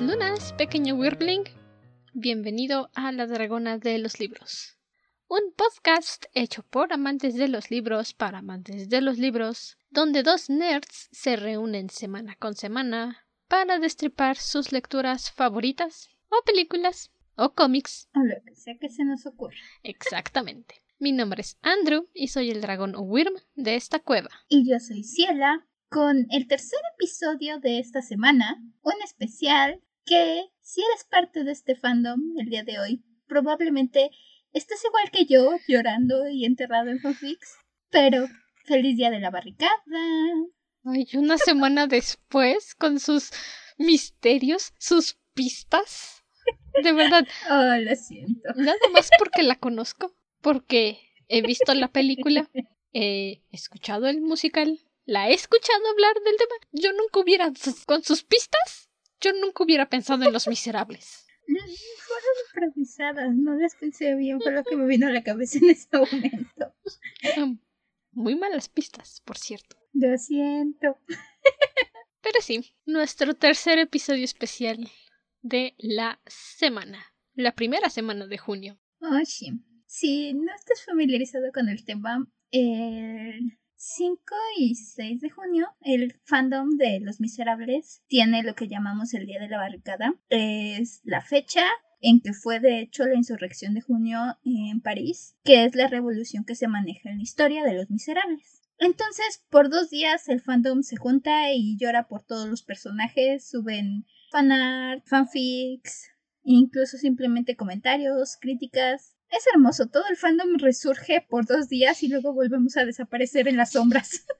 Lunas, pequeño Wirbling. Bienvenido a La Dragona de los Libros. Un podcast hecho por amantes de los libros para amantes de los libros, donde dos nerds se reúnen semana con semana para destripar sus lecturas favoritas, o películas, o cómics. O lo que sea que se nos ocurra. Exactamente. Mi nombre es Andrew y soy el dragón Wyrm de esta cueva. Y yo soy Ciela, con el tercer episodio de esta semana, un especial que, si eres parte de este fandom el día de hoy, probablemente estás igual que yo, llorando y enterrado en fanfics, pero feliz día de la barricada. Ay, una semana después, con sus misterios, sus pistas. De verdad. Oh, lo siento. Nada más porque la conozco, porque he visto la película, he escuchado el musical, la he escuchado hablar del tema. Yo nunca hubiera, con sus pistas, yo nunca hubiera pensado en los miserables. Fueron improvisadas, no las pensé bien, fue lo que me vino a la cabeza en ese momento. Muy malas pistas, por cierto. Lo siento. Pero sí, nuestro tercer episodio especial de la semana. La primera semana de junio. Oh, sí. Si no estás familiarizado con el tema, el 5 y 6 de junio, el fandom de Los Miserables tiene lo que llamamos el Día de la Barricada. Es la fecha en que fue de hecho la insurrección de junio en París, que es la revolución que se maneja en la historia de Los Miserables. Entonces, por dos días el fandom se junta y llora por todos los personajes, suben fanart, fanfics, incluso simplemente comentarios, críticas, es hermoso, todo el fandom resurge por dos días y luego volvemos a desaparecer en las sombras.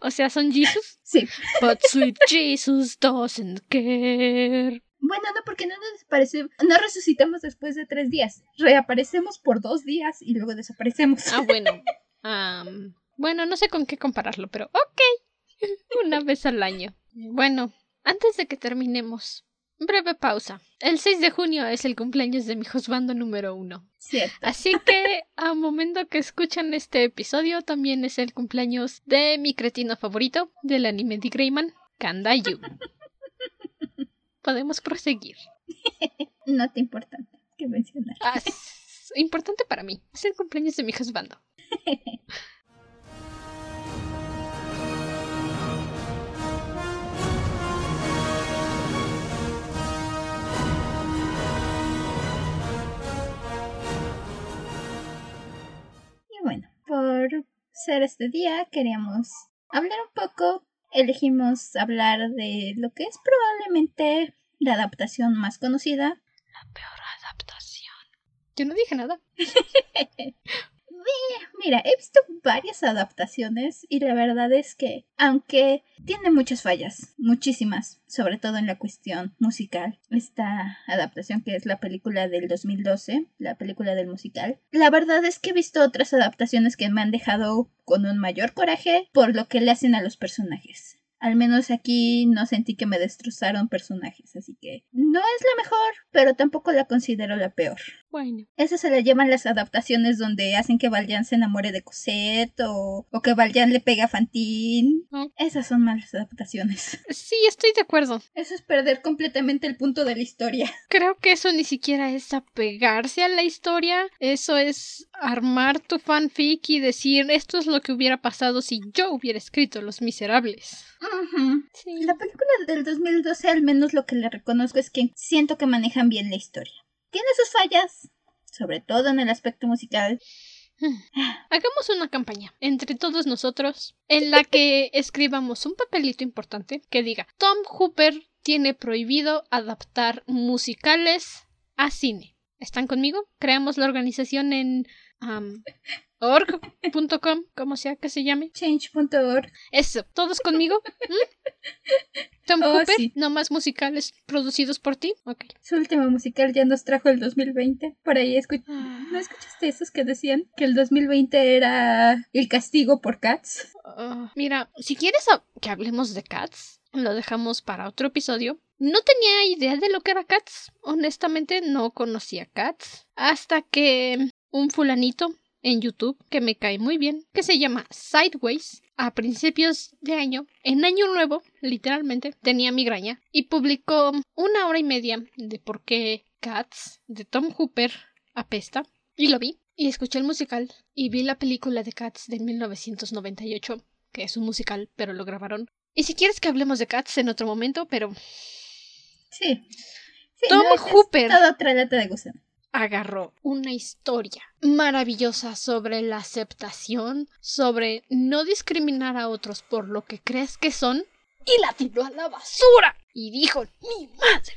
O sea, ¿son Jesus? Sí. But sweet Jesus doesn't care. Bueno, no, porque no nos desaparecemos, no resucitamos después de tres días. Reaparecemos por dos días y luego desaparecemos. Ah, bueno. bueno, no sé con qué compararlo, pero ok. Una vez al año. Bueno, antes de que terminemos, Breve pausa. El 6 de junio es el cumpleaños de mi juzgando número uno. Cierto. Así que, a momento que escuchan este episodio, también es el cumpleaños de mi cretino favorito del anime de Greyman, Kandayu. Podemos proseguir. No te importa que mencionar. Ah, es importante para mí. Es el cumpleaños de mi juzgando. por ser este día queríamos hablar un poco. Elegimos hablar de lo que es probablemente la adaptación más conocida. La peor adaptación. Yo no dije nada. Mira, he visto varias adaptaciones y la verdad es que, aunque tiene muchas fallas, muchísimas, sobre todo en la cuestión musical, esta adaptación que es la película del 2012, la película del musical, la verdad es que he visto otras adaptaciones que me han dejado con un mayor coraje por lo que le hacen a los personajes. Al menos aquí no sentí que me destrozaron personajes, así que no es la mejor, pero tampoco la considero la peor. Bueno. Eso se le llaman las adaptaciones donde hacen que Valjean se enamore de Cosette o, o que Valjean le pega a Fantine. Esas son malas adaptaciones. Sí, estoy de acuerdo. Eso es perder completamente el punto de la historia. Creo que eso ni siquiera es apegarse a la historia. Eso es armar tu fanfic y decir esto es lo que hubiera pasado si yo hubiera escrito Los Miserables. sí. La película del 2012 al menos lo que le reconozco es que siento que manejan bien la historia. Tiene sus fallas, sobre todo en el aspecto musical. Hagamos una campaña entre todos nosotros en la que escribamos un papelito importante que diga Tom Hooper tiene prohibido adaptar musicales a cine. ¿Están conmigo? Creamos la organización en um, org.com, como sea que se llame. Change.org. Eso, ¿todos conmigo? ¿Mm? Tom Oh, Hooper, sí. no más musicales producidos por ti. Ok. Su último musical ya nos trajo el 2020. Por ahí escu- ¿No escuchaste esos que decían que el 2020 era el castigo por Cats? Ah, mira, si quieres que hablemos de Cats, lo dejamos para otro episodio. No tenía idea de lo que era Cats. Honestamente, no conocía Cats. Hasta que un fulanito en YouTube que me cae muy bien, que se llama Sideways. A principios de año, en año nuevo, literalmente, tenía migraña y publicó una hora y media de por qué Cats de Tom Hooper apesta. Y lo vi, y escuché el musical, y vi la película de Cats de 1998, que es un musical, pero lo grabaron. Y si quieres que hablemos de Cats en otro momento, pero... Sí. Tom Hooper. Otra lata de gusano agarró una historia maravillosa sobre la aceptación, sobre no discriminar a otros por lo que crees que son, y la tiró a la basura. Y dijo, mi madre.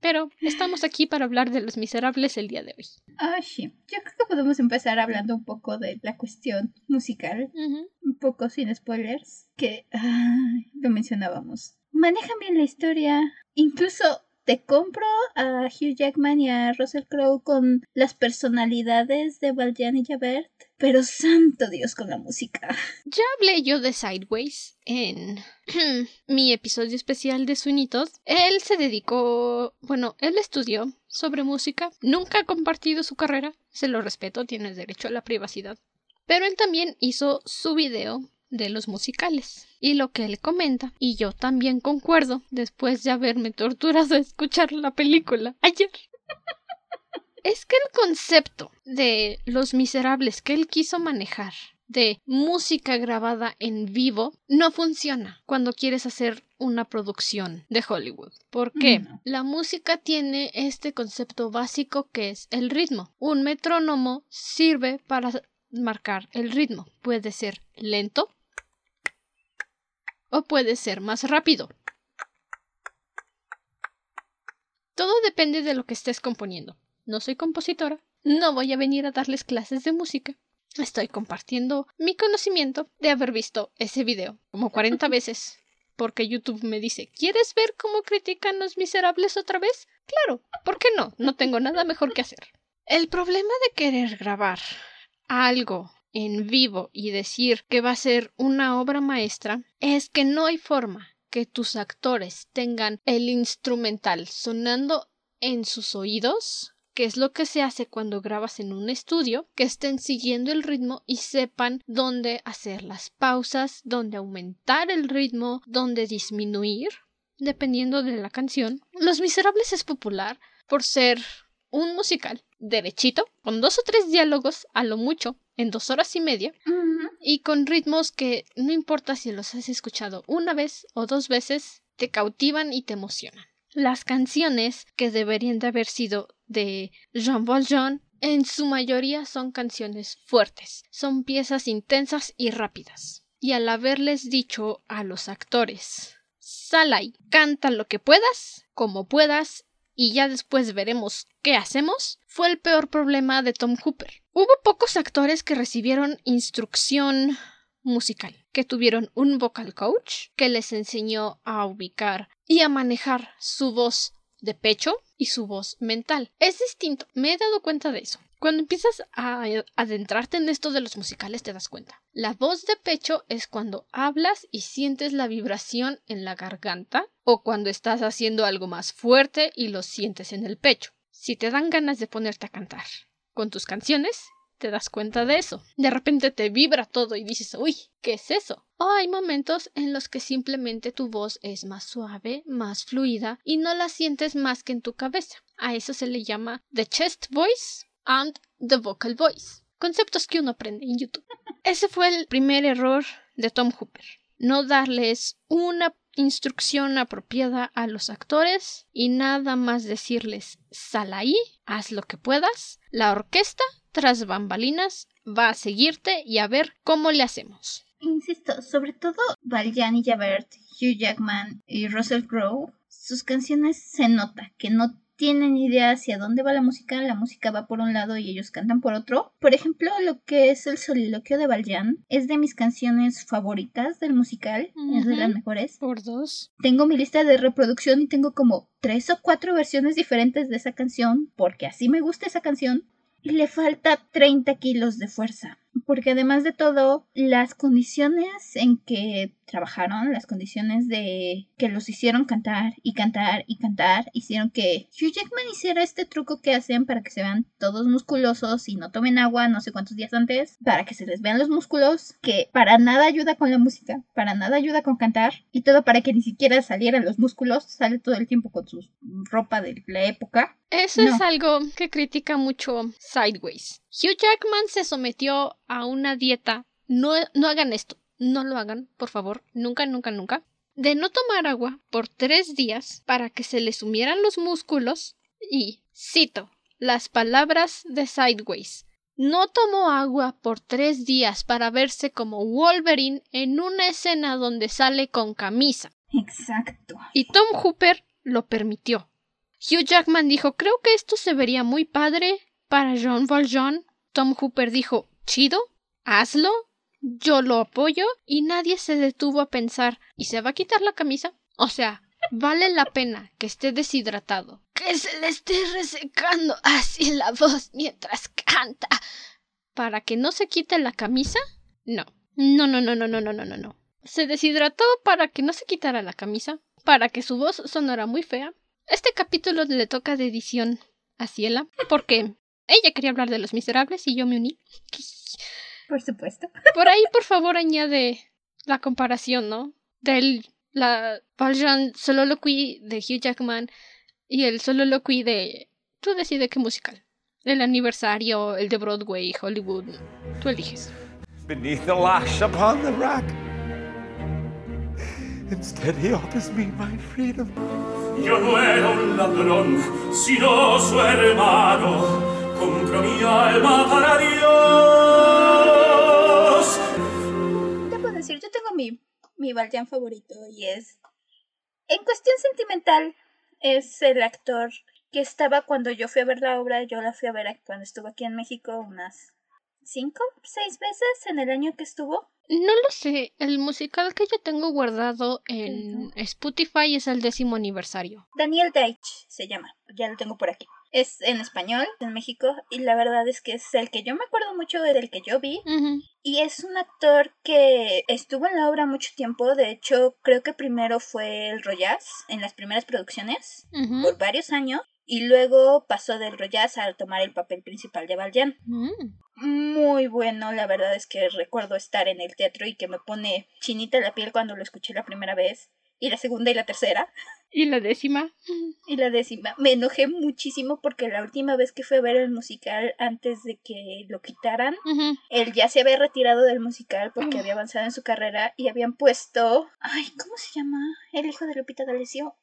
Pero estamos aquí para hablar de los miserables el día de hoy. Ah, sí. Yo creo que podemos empezar hablando un poco de la cuestión musical. Un poco sin spoilers. Que lo mencionábamos. Manejan bien la historia. Incluso te compro a Hugh Jackman y a Russell Crowe con las personalidades de Valjean y Javert, pero santo Dios con la música. Ya hablé yo de Sideways en mi episodio especial de Suinitos. Él se dedicó, bueno, él estudió sobre música, nunca ha compartido su carrera, se lo respeto, tienes derecho a la privacidad. Pero él también hizo su video de los musicales. Y lo que él comenta, y yo también concuerdo, después de haberme torturado a escuchar la película ayer, es que el concepto de Los Miserables que él quiso manejar de música grabada en vivo no funciona cuando quieres hacer una producción de Hollywood. porque La música tiene este concepto básico que es el ritmo. Un metrónomo sirve para marcar el ritmo. Puede ser lento o puede ser más rápido. Todo depende de lo que estés componiendo. No soy compositora, no voy a venir a darles clases de música. Estoy compartiendo mi conocimiento de haber visto ese video como 40 veces. Porque YouTube me dice, ¿quieres ver cómo critican los miserables otra vez? Claro, ¿por qué no? No tengo nada mejor que hacer. El problema de querer grabar algo en vivo y decir que va a ser una obra maestra es que no hay forma que tus actores tengan el instrumental sonando en sus oídos que es lo que se hace cuando grabas en un estudio, que estén siguiendo el ritmo y sepan dónde hacer las pausas, dónde aumentar el ritmo, dónde disminuir, dependiendo de la canción. Los Miserables es popular por ser un musical derechito, con dos o tres diálogos a lo mucho, en dos horas y media y con ritmos que no importa si los has escuchado una vez o dos veces, te cautivan y te emocionan. Las canciones que deberían de haber sido de Jean Valjean en su mayoría son canciones fuertes, son piezas intensas y rápidas. Y al haberles dicho a los actores, sal ahí, canta lo que puedas, como puedas, y ya después veremos qué hacemos, fue el peor problema de Tom Hooper. Hubo pocos actores que recibieron instrucción musical, que tuvieron un vocal coach que les enseñó a ubicar y a manejar su voz de pecho y su voz mental. Es distinto, me he dado cuenta de eso. Cuando empiezas a adentrarte en esto de los musicales te das cuenta. La voz de pecho es cuando hablas y sientes la vibración en la garganta o cuando estás haciendo algo más fuerte y lo sientes en el pecho. Si te dan ganas de ponerte a cantar con tus canciones, te das cuenta de eso. De repente te vibra todo y dices, uy, ¿qué es eso? O hay momentos en los que simplemente tu voz es más suave, más fluida y no la sientes más que en tu cabeza. A eso se le llama the chest voice and the vocal voice. Conceptos que uno aprende en YouTube. Ese fue el primer error de Tom Hooper. No darles una instrucción apropiada a los actores y nada más decirles sal ahí, haz lo que puedas. La orquesta, tras bambalinas, va a seguirte y a ver cómo le hacemos. Insisto, sobre todo Valjean y Javert, Hugh Jackman y Russell Crowe, sus canciones se nota que no tienen idea hacia dónde va la música, la música va por un lado y ellos cantan por otro. Por ejemplo, lo que es el soliloquio de Valjean es de mis canciones favoritas del musical, es de las mejores. Por dos. Tengo mi lista de reproducción y tengo como tres o cuatro versiones diferentes de esa canción, porque así me gusta esa canción. Y le falta 30 kilos de fuerza. Porque además de todo, las condiciones en que trabajaron, las condiciones de que los hicieron cantar y cantar y cantar, hicieron que Hugh Jackman hiciera este truco que hacen para que se vean todos musculosos y no tomen agua no sé cuántos días antes, para que se les vean los músculos, que para nada ayuda con la música, para nada ayuda con cantar, y todo para que ni siquiera salieran los músculos, sale todo el tiempo con su ropa de la época. Eso es algo que critica mucho Sideways. Hugh Jackman se sometió a una dieta. No, no hagan esto. No lo hagan, por favor. Nunca, nunca, nunca. De no tomar agua por tres días para que se le sumieran los músculos. Y, cito, las palabras de Sideways. No tomó agua por tres días para verse como Wolverine en una escena donde sale con camisa. Exacto. Y Tom Hooper lo permitió. Hugh Jackman dijo, creo que esto se vería muy padre para Jean Valjean, Tom Hooper dijo, chido, hazlo, yo lo apoyo y nadie se detuvo a pensar, ¿y se va a quitar la camisa? O sea, vale la pena que esté deshidratado. Que se le esté resecando así la voz mientras canta. Para que no se quite la camisa? No. No, no, no, no, no, no, no, no. Se deshidrató para que no se quitara la camisa, para que su voz sonara muy fea. Este capítulo le toca de edición a Ciela, porque ella quería hablar de los miserables y yo me uní. Por supuesto. Por ahí, por favor, añade la comparación, ¿no? Del la Valjean Soliloquy de Hugh Jackman y el Soliloquy de. Tú decides qué musical. El aniversario, el de Broadway, Hollywood. Tú eliges. Beneath the lash upon the rack. Instead he offers me my freedom. Yo no era un ladrón, sino su hermano. Compro mi alma para Dios. Te puedo decir, yo tengo mi, mi Valjean favorito y es. En cuestión sentimental, es el actor que estaba cuando yo fui a ver la obra. Yo la fui a ver cuando estuvo aquí en México unas cinco, seis veces en el año que estuvo. No lo sé. El musical que yo tengo guardado en Spotify es el décimo aniversario. Daniel Deitch se llama. Ya lo tengo por aquí. Es en español, en México, y la verdad es que es el que yo me acuerdo mucho del que yo vi. Y es un actor que estuvo en la obra mucho tiempo. De hecho, creo que primero fue el Royaz en las primeras producciones, por varios años y luego pasó del Royaz a tomar el papel principal de Valjean. Mm. Muy bueno, la verdad es que recuerdo estar en el teatro y que me pone chinita la piel cuando lo escuché la primera vez, y la segunda y la tercera. ¿Y la décima? Y la décima. Me enojé muchísimo porque la última vez que fui a ver el musical antes de que lo quitaran, él ya se había retirado del musical porque había avanzado en su carrera y habían puesto... Ay, ¿cómo se llama? El hijo de Lupita D'Alessio.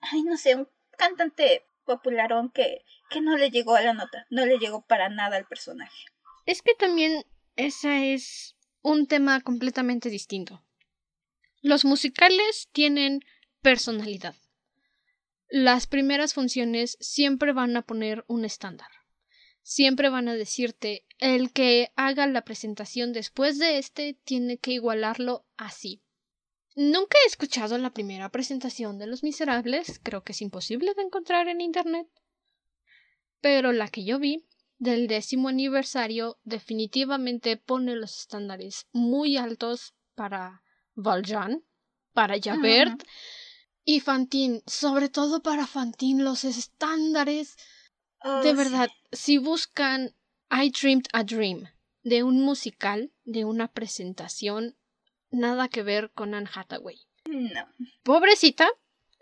Ay, no sé, un cantante popularón que, que no le llegó a la nota, no le llegó para nada al personaje. Es que también ese es un tema completamente distinto. Los musicales tienen personalidad. Las primeras funciones siempre van a poner un estándar. Siempre van a decirte el que haga la presentación después de este tiene que igualarlo así. Nunca he escuchado la primera presentación de Los Miserables, creo que es imposible de encontrar en Internet. Pero la que yo vi, del décimo aniversario, definitivamente pone los estándares muy altos para Valjean, para Javert y Fantine, sobre todo para Fantine, los estándares. Oh, de verdad, si buscan I Dreamed a Dream de un musical, de una presentación, nada que ver con Anne Hathaway. No. Pobrecita,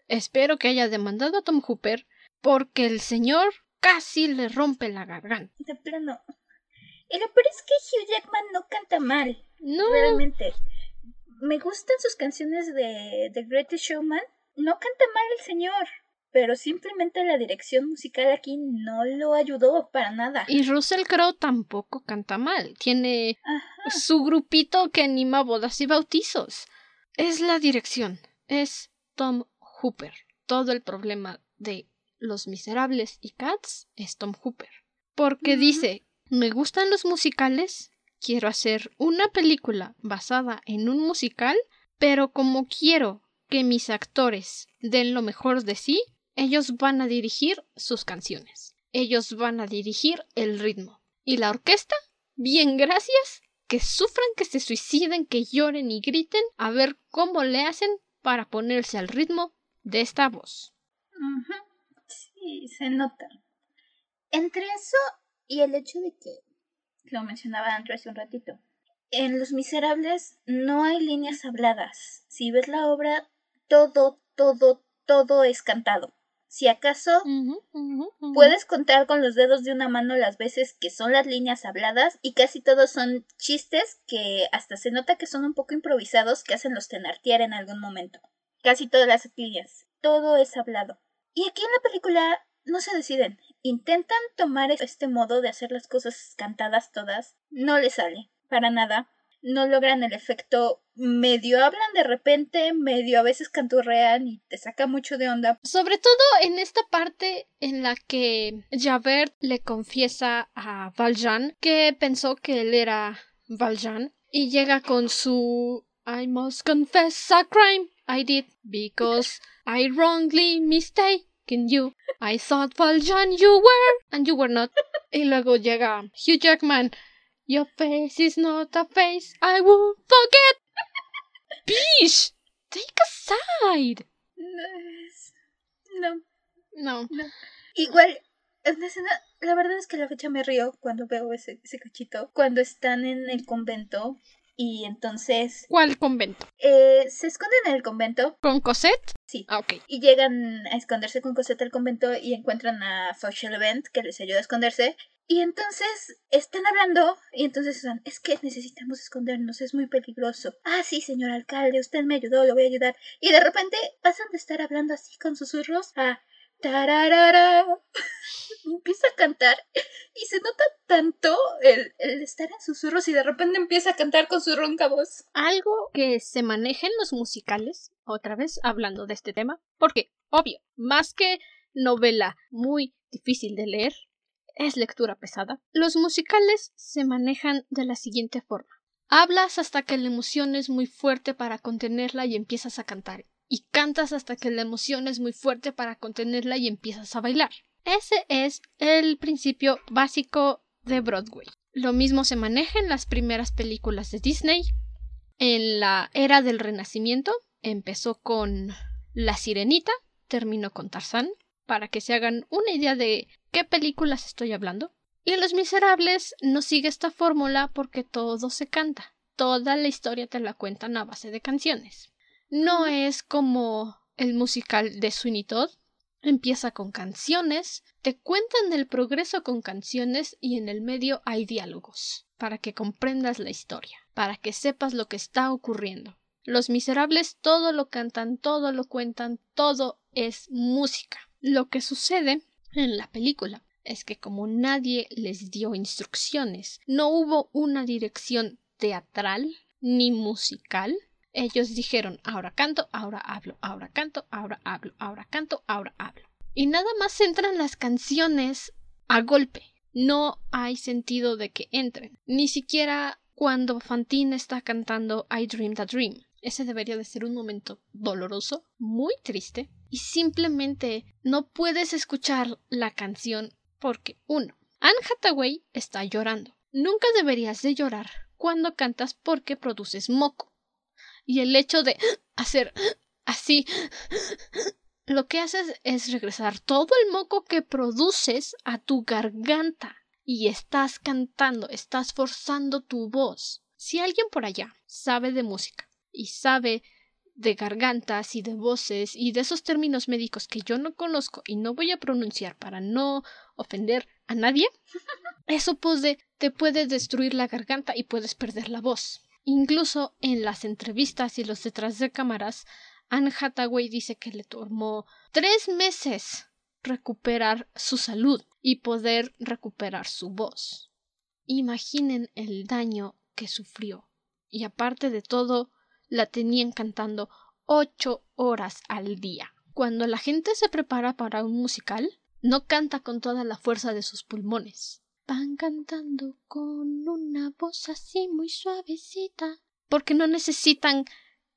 espero que haya demandado a Tom Hooper porque el señor casi le rompe la garganta. De plano. Y lo peor es que Hugh Jackman no canta mal. No. Realmente. Me gustan sus canciones de The Greatest Showman. No canta mal el señor pero simplemente la dirección musical aquí no lo ayudó para nada. Y Russell Crowe tampoco canta mal. Tiene su grupito que anima bodas y bautizos. Es la dirección. Es Tom Hooper. Todo el problema de Los Miserables y Cats es Tom Hooper. Porque dice, me gustan los musicales, quiero hacer una película basada en un musical, pero como quiero que mis actores den lo mejor de sí, ellos van a dirigir sus canciones. Ellos van a dirigir el ritmo. Y la orquesta Bien, gracias. Que sufran, que se suiciden, que lloren y griten, a ver cómo le hacen para ponerse al ritmo de esta voz. Sí, se nota. Entre eso y el hecho de que, lo mencionaba antes hace un ratito, en Los Miserables no hay líneas habladas. Si ves la obra, todo, todo, todo es cantado. Si acaso puedes contar con los dedos de una mano las veces que son las líneas habladas y casi todos son chistes que hasta se nota que son un poco improvisados que hacen los tenartear en algún momento. Casi todas las líneas. Todo es hablado. Y aquí en la película no se deciden. Intentan tomar este modo de hacer las cosas cantadas todas. No les sale. Para nada no logran el efecto medio hablan de repente, medio a veces canturrean y te saca mucho de onda. Sobre todo en esta parte en la que Javert le confiesa a Valjean que pensó que él era Valjean y llega con su I must confess a crime I did because I wrongly mistaken you. I thought Valjean you were and you were not. Y luego llega Hugh Jackman Your face is not a face I will forget. Bish, take a side. No. No. no. Igual, en escena, la verdad es que la fecha me río cuando veo ese, ese cachito. Cuando están en el convento y entonces... ¿Cuál convento? Eh, se esconden en el convento. ¿Con Cosette? Sí. Ah, ok. Y llegan a esconderse con Cosette al convento y encuentran a Fauchelevent que les ayuda a esconderse. Y entonces están hablando y entonces están, es que necesitamos escondernos, es muy peligroso. Ah, sí, señor alcalde, usted me ayudó, lo voy a ayudar. Y de repente pasan de estar hablando así con susurros a tararara. empieza a cantar y se nota tanto el, el, estar en susurros y de repente empieza a cantar con su ronca voz. Algo que se maneja en los musicales, otra vez hablando de este tema, porque, obvio, más que novela muy difícil de leer, es lectura pesada. Los musicales se manejan de la siguiente forma. Hablas hasta que la emoción es muy fuerte para contenerla y empiezas a cantar. Y cantas hasta que la emoción es muy fuerte para contenerla y empiezas a bailar. Ese es el principio básico de Broadway. Lo mismo se maneja en las primeras películas de Disney. En la era del Renacimiento empezó con La Sirenita, terminó con Tarzán, para que se hagan una idea de qué películas estoy hablando. Y en Los Miserables no sigue esta fórmula porque todo se canta. Toda la historia te la cuentan a base de canciones. No es como el musical de Sweeney Todd. Empieza con canciones, te cuentan el progreso con canciones y en el medio hay diálogos, para que comprendas la historia, para que sepas lo que está ocurriendo. Los miserables todo lo cantan, todo lo cuentan, todo es música. Lo que sucede en la película es que como nadie les dio instrucciones, no hubo una dirección teatral ni musical, ellos dijeron ahora canto, ahora hablo, ahora canto, ahora hablo, ahora canto, ahora hablo. Y nada más entran las canciones a golpe. No hay sentido de que entren. Ni siquiera cuando Fantine está cantando I Dreamed a Dream. Ese debería de ser un momento doloroso, muy triste, y simplemente no puedes escuchar la canción porque uno, Anne Hathaway está llorando. Nunca deberías de llorar cuando cantas porque produces moco. Y el hecho de hacer así lo que haces es regresar todo el moco que produces a tu garganta y estás cantando, estás forzando tu voz. Si alguien por allá sabe de música y sabe de gargantas y de voces y de esos términos médicos que yo no conozco y no voy a pronunciar para no ofender a nadie, eso puede, te puede destruir la garganta y puedes perder la voz. Incluso en las entrevistas y los detrás de cámaras, Anne Hathaway dice que le tomó tres meses recuperar su salud y poder recuperar su voz. Imaginen el daño que sufrió. Y aparte de todo, la tenían cantando ocho horas al día. Cuando la gente se prepara para un musical, no canta con toda la fuerza de sus pulmones. Van cantando con una voz así muy suavecita. Porque no necesitan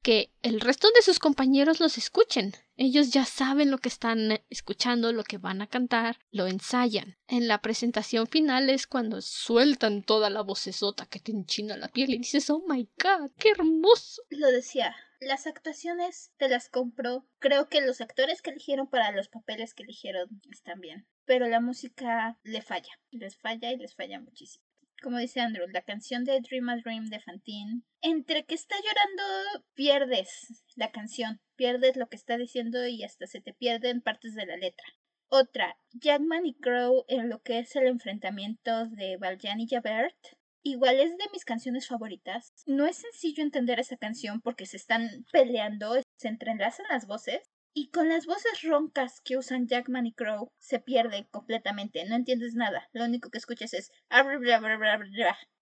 que el resto de sus compañeros los escuchen. Ellos ya saben lo que están escuchando, lo que van a cantar, lo ensayan. En la presentación final es cuando sueltan toda la vocesota que te enchina la piel y dices, oh my god, qué hermoso. Lo decía, las actuaciones te las compro. Creo que los actores que eligieron para los papeles que eligieron están bien. Pero la música le falla. Les falla y les falla muchísimo. Como dice Andrew, la canción de Dream a Dream de Fantine. Entre que está llorando, pierdes la canción. Pierdes lo que está diciendo y hasta se te pierden partes de la letra. Otra, Jackman y Crow en lo que es el enfrentamiento de Valjean y Javert Igual es de mis canciones favoritas. No es sencillo entender esa canción porque se están peleando, se entrelazan las voces. Y con las voces roncas que usan Jackman y Crow se pierde completamente, no entiendes nada. Lo único que escuchas es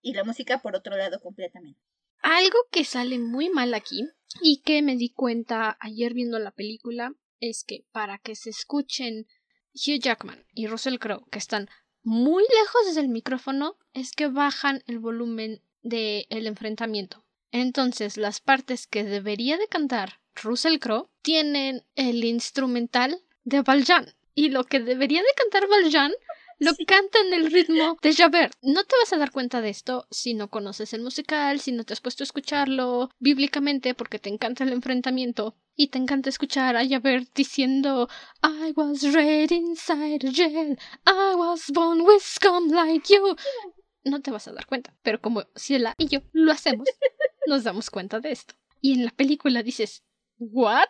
y la música por otro lado completamente. Algo que sale muy mal aquí y que me di cuenta ayer viendo la película es que para que se escuchen Hugh Jackman y Russell Crowe, que están muy lejos del micrófono es que bajan el volumen del el enfrentamiento. Entonces, las partes que debería de cantar Russell Crowe tienen el instrumental de Valjean. Y lo que debería de cantar Valjean lo canta en el ritmo de Javert. No te vas a dar cuenta de esto si no conoces el musical, si no te has puesto a escucharlo bíblicamente porque te encanta el enfrentamiento y te encanta escuchar a Javert diciendo I was red inside a jail, I was born with scum like you. No te vas a dar cuenta, pero como Ciela y yo lo hacemos, nos damos cuenta de esto. Y en la película dices, ¿What?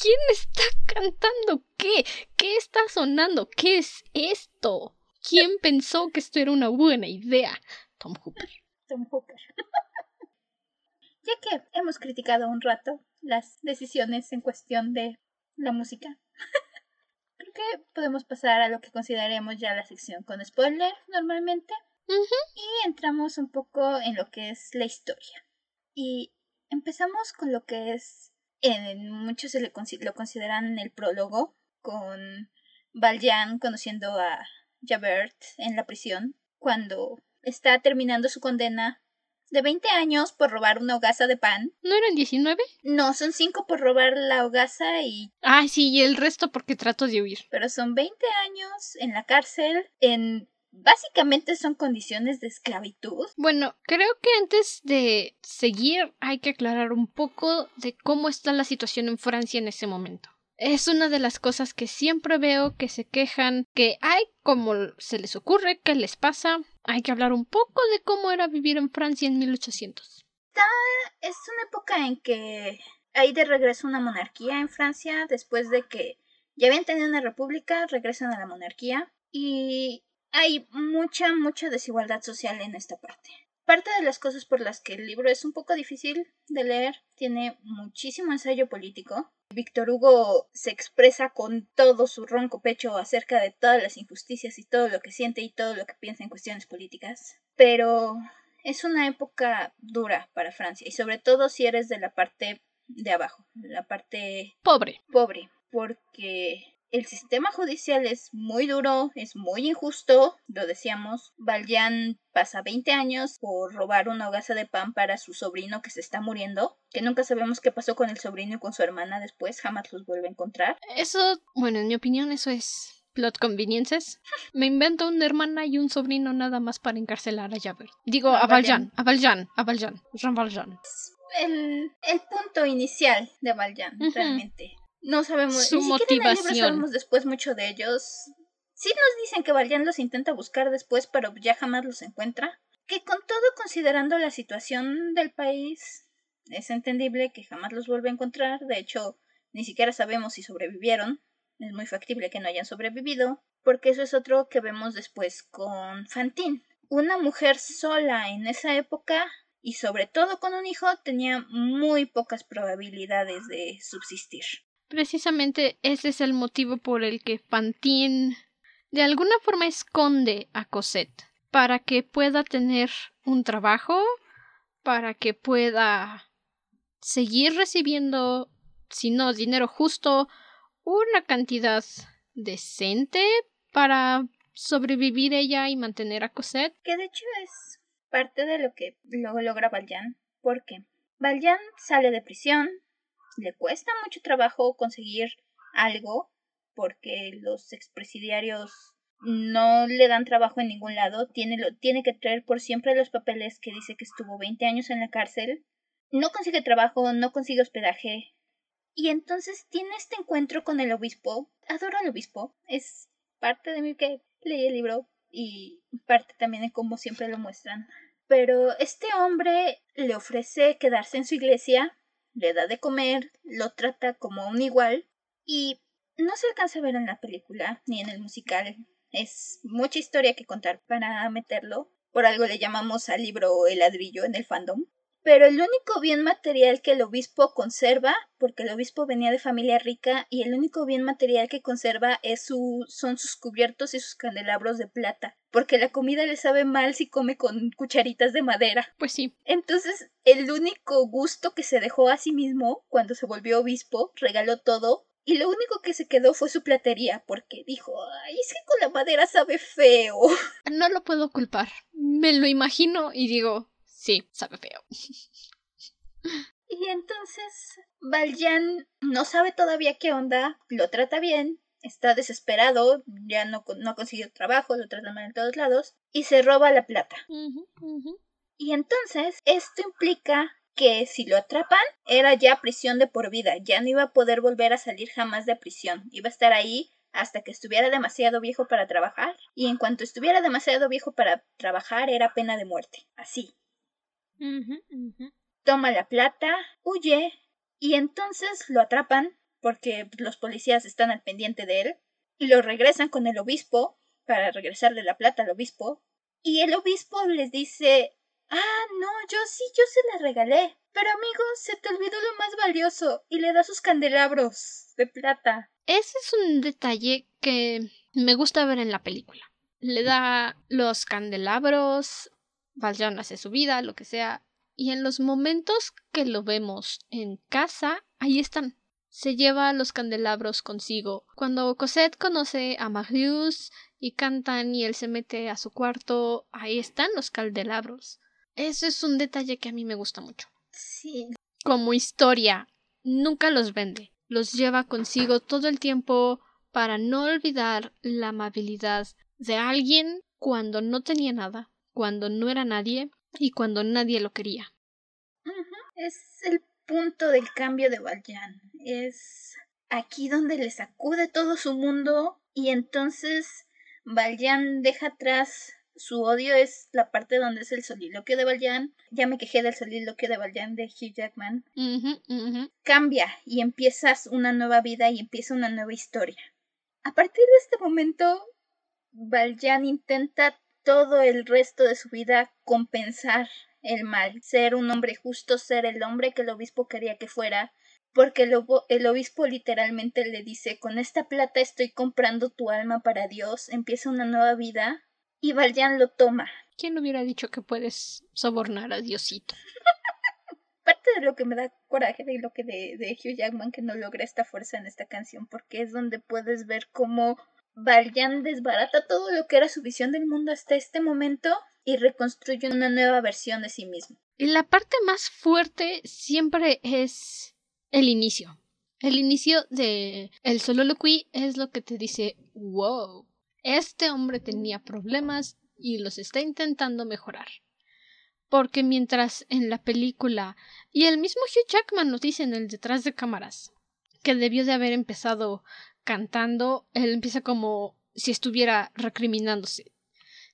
¿Quién está cantando qué? ¿Qué está sonando? ¿Qué es esto? ¿Quién pensó que esto era una buena idea? Tom Hooper. Tom Hooper. ya que hemos criticado un rato las decisiones en cuestión de la música, creo que podemos pasar a lo que consideremos ya la sección con spoiler normalmente. Y entramos un poco en lo que es la historia. Y empezamos con lo que es, en muchos se le lo consideran el prólogo, con Valjean conociendo a Javert en la prisión cuando está terminando su condena de 20 años por robar una hogaza de pan. ¿No eran 19? No, son 5 por robar la hogaza y... Ah, sí, y el resto porque trato de huir. Pero son 20 años en la cárcel, en... Básicamente son condiciones de esclavitud. Bueno, creo que antes de seguir hay que aclarar un poco de cómo está la situación en Francia en ese momento es una de las cosas que siempre veo que se quejan que hay como se les ocurre, qué les pasa. Hay que hablar un poco de cómo era vivir en Francia en 1800. es una época en que hay de regreso una monarquía en Francia después de que ya habían tenido una república, regresan a la monarquía y hay mucha, mucha desigualdad social en esta parte. Parte de las cosas por las que el libro es un poco difícil de leer, tiene muchísimo ensayo político, Víctor Hugo se expresa con todo su ronco pecho acerca de todas las injusticias y todo lo que siente y todo lo que piensa en cuestiones políticas. Pero es una época dura para Francia y sobre todo si eres de la parte de abajo, la parte pobre. Pobre, porque el sistema judicial es muy duro, es muy injusto, lo decíamos. Valjean pasa 20 años por robar una hogaza de pan para su sobrino que se está muriendo, que nunca sabemos qué pasó con el sobrino y con su hermana después, jamás los vuelve a encontrar. Eso, bueno, en mi opinión eso es plot conveniences. Me invento una hermana y un sobrino nada más para encarcelar a Javert. Digo, a, Valjean, a Valjean, a Valjean, Jean Valjean. El, el punto inicial de Valjean, realmente no sabemos. Su motivación. No sabemos después mucho de ellos. Sí nos dicen que Valjean los intenta buscar después, pero ya jamás los encuentra. Que con todo, considerando la situación del país, es entendible que jamás los vuelve a encontrar. De hecho, ni siquiera sabemos si sobrevivieron. Es muy factible que no hayan sobrevivido. Porque eso es otro que vemos después con Fantine. Una mujer sola en esa época y sobre todo con un hijo tenía muy pocas probabilidades de subsistir. Precisamente ese es el motivo por el que Fantine de alguna forma esconde a Cosette para que pueda tener un trabajo, para que pueda seguir recibiendo, si no dinero justo, una cantidad decente para sobrevivir ella y mantener a Cosette. Que de hecho es parte de lo que luego logra Valjean, porque Valjean sale de prisión, le cuesta mucho trabajo conseguir algo porque los expresidiarios no le dan trabajo en ningún lado, tiene, lo, tiene que traer por siempre los papeles que dice que estuvo 20 años en la cárcel, no consigue trabajo, no consigue hospedaje, y entonces tiene este encuentro con el obispo, adoro al obispo, es parte de mí que leí el libro y parte también de cómo siempre lo muestran. Pero este hombre le ofrece quedarse en su iglesia, le da de comer, lo trata como un igual y no se alcanza a ver en la película ni en el musical. Es mucha historia que contar para meterlo. Por algo le llamamos al libro El ladrillo en el fandom. Pero el único bien material que el obispo conserva, porque el obispo venía de familia rica, y el único bien material que conserva es su, son sus cubiertos y sus candelabros de plata, porque la comida le sabe mal si come con cucharitas de madera. Pues sí. Entonces, el único gusto que se dejó a sí mismo cuando se volvió obispo, regaló todo, y lo único que se quedó fue su platería, porque dijo, ay, es que con la madera sabe feo. No lo puedo culpar. Me lo imagino y digo, Sí, sabe feo. Y entonces Valjean no sabe todavía qué onda, lo trata bien, está desesperado, ya no, no ha conseguido trabajo, lo trata mal en todos lados, y se roba la plata. Y entonces esto implica que si lo atrapan era ya prisión de por vida, ya no iba a poder volver a salir jamás de prisión, iba a estar ahí hasta que estuviera demasiado viejo para trabajar, y en cuanto estuviera demasiado viejo para trabajar era pena de muerte, así, Toma la plata, huye y entonces lo atrapan porque los policías están al pendiente de él y lo regresan con el obispo para regresarle la plata al obispo y el obispo les dice Ah, no, yo sí, yo se la regalé. Pero amigo, se te olvidó lo más valioso y le da sus candelabros de plata. Ese es un detalle que me gusta ver en la película. Le da los candelabros, Valjean hace su vida, lo que sea, y en los momentos que lo vemos en casa, ahí están. Se lleva los candelabros consigo. Cuando Cosette conoce a Marius y cantan y él se mete a su cuarto, ahí están los candelabros. Ese es un detalle que a mí me gusta mucho. Sí. Como historia, nunca los vende. Los lleva consigo todo el tiempo para no olvidar la amabilidad de alguien cuando no tenía nada cuando no era nadie y cuando nadie lo quería. Es el punto del cambio de Valjean. Es aquí donde le sacude todo su mundo y entonces Valjean deja atrás su odio es la parte donde es el soliloquio de Valjean. Ya me quejé del soliloquio de Valjean de Hugh Jackman. Cambia y empiezas una nueva vida y empieza una nueva historia. A partir de este momento, Valjean intenta todo el resto de su vida compensar el mal, ser un hombre justo, ser el hombre que el obispo quería que fuera, porque el, el, obispo literalmente le dice con esta plata estoy comprando tu alma para Dios, empieza una nueva vida, y Valjean lo toma. ¿Quién hubiera dicho que puedes sobornar a Diosito? Parte de lo que me da coraje de lo que de, de Hugh Jackman que no logra esta fuerza en esta canción, porque es donde puedes ver cómo Valjean desbarata todo lo que era su visión del mundo hasta este momento y reconstruye una nueva versión de sí mismo. La parte más fuerte siempre es el inicio. El inicio de el soliloquy es lo que te dice, wow, este hombre tenía problemas y los está intentando mejorar. Porque mientras en la película, y el mismo Hugh Jackman nos dice en el detrás de cámaras, que debió de haber empezado cantando, él empieza como si estuviera recriminándose.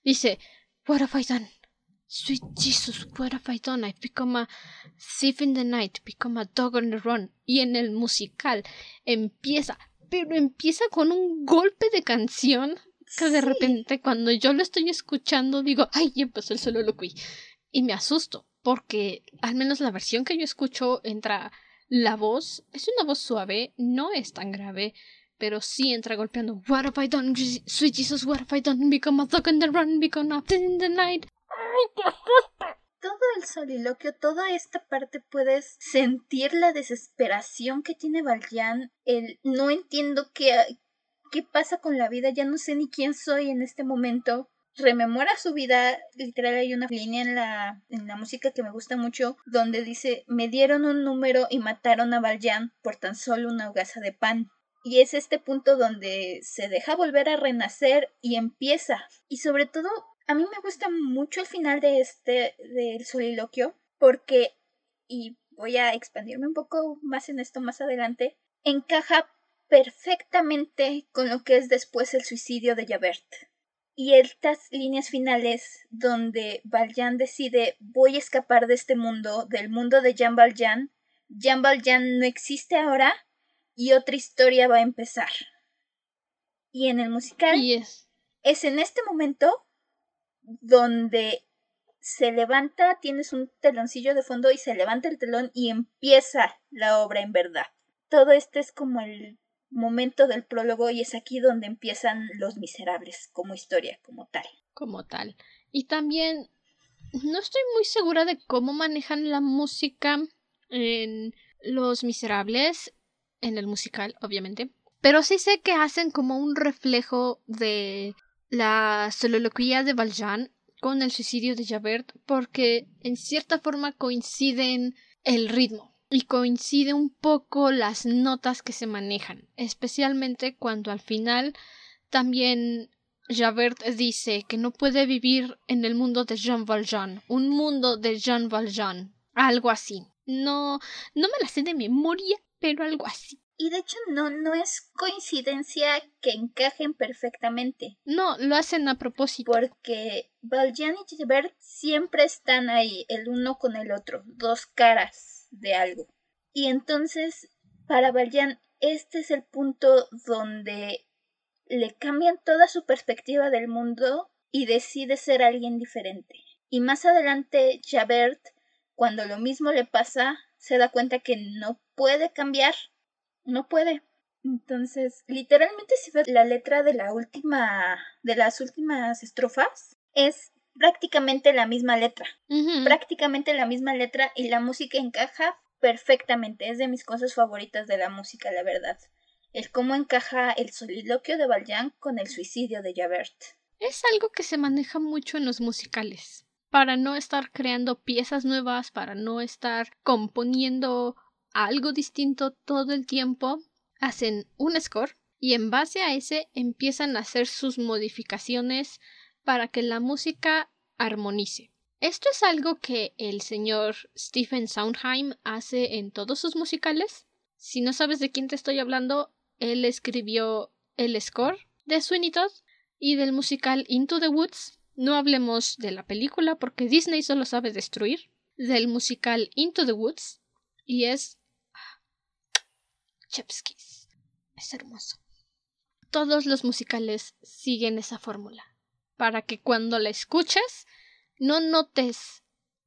Dice, What have I done? Sweet Jesus, what have I done? I've become a thief in the night, become a dog on the run. Y en el musical empieza, pero empieza con un golpe de canción que de repente cuando yo lo estoy escuchando digo, ay, ya empezó el soliloquy. Y me asusto, porque al menos la versión que yo escucho entra la voz, es una voz suave, no es tan grave, pero sí entra golpeando. What have I done, sweet Jesus? What have I done? Become a dog in the run, become a in the night. ¡Ay, qué Todo el soliloquio, toda esta parte puedes sentir la desesperación que tiene Valjean, el no entiendo qué, qué pasa con la vida, ya no sé ni quién soy en este momento. Rememora su vida, literal hay una línea en la, en la música que me gusta mucho, donde dice me dieron un número y mataron a Valjean por tan solo una hogaza de pan Y es este punto donde se deja volver a renacer y empieza. Y sobre todo, a mí me gusta mucho el final de este, del soliloquio, porque, y voy a expandirme un poco más en esto más adelante, encaja perfectamente con lo que es después el suicidio de Javert. Y estas líneas finales donde Valjean decide voy a escapar de este mundo, del mundo de Jean Valjean, Jean Valjean no existe ahora y otra historia va a empezar. Y en el musical es. es en este momento donde se levanta, tienes un teloncillo de fondo y se levanta el telón y empieza la obra en verdad. Todo esto es como el momento del prólogo y es aquí donde empiezan Los Miserables como historia, como tal. Como tal. Y también no estoy muy segura de cómo manejan la música en Los Miserables, en el musical, obviamente. Pero sí sé que hacen como un reflejo de la soliloquía de Valjean con el suicidio de Javert porque en cierta forma coinciden el ritmo y coincide un poco las notas que se manejan, especialmente cuando al final también Javert dice que no puede vivir en el mundo de Jean Valjean, un mundo de Jean Valjean, algo así. No, no me la sé de memoria, pero algo así. Y de hecho no, no es coincidencia que encajen perfectamente. No, lo hacen a propósito. Porque Valjean y Javert siempre están ahí, el uno con el otro, dos caras de algo. Y entonces, para Valjean, este es el punto donde le cambian toda su perspectiva del mundo y decide ser alguien diferente. Y más adelante, Javert, cuando lo mismo le pasa, se da cuenta que no puede cambiar. No puede. Entonces, literalmente si ves la letra de la última de las últimas estrofas es prácticamente la misma letra. Prácticamente la misma letra y la música encaja perfectamente. Es de mis cosas favoritas de la música, la verdad. El cómo encaja el soliloquio de Valjean con el suicidio de Javert. Es algo que se maneja mucho en los musicales. Para no estar creando piezas nuevas, para no estar componiendo algo distinto todo el tiempo, hacen un score y en base a ese empiezan a hacer sus modificaciones para que la música armonice. Esto es algo que el señor Stephen Sondheim hace en todos sus musicales. Si no sabes de quién te estoy hablando, él escribió el score de Sweeney Todd y del musical Into the Woods. No hablemos de la película porque Disney solo sabe destruir. Del musical Into the Woods y es Chepskis. Es hermoso. Todos los musicales siguen esa fórmula para que cuando la escuches no notes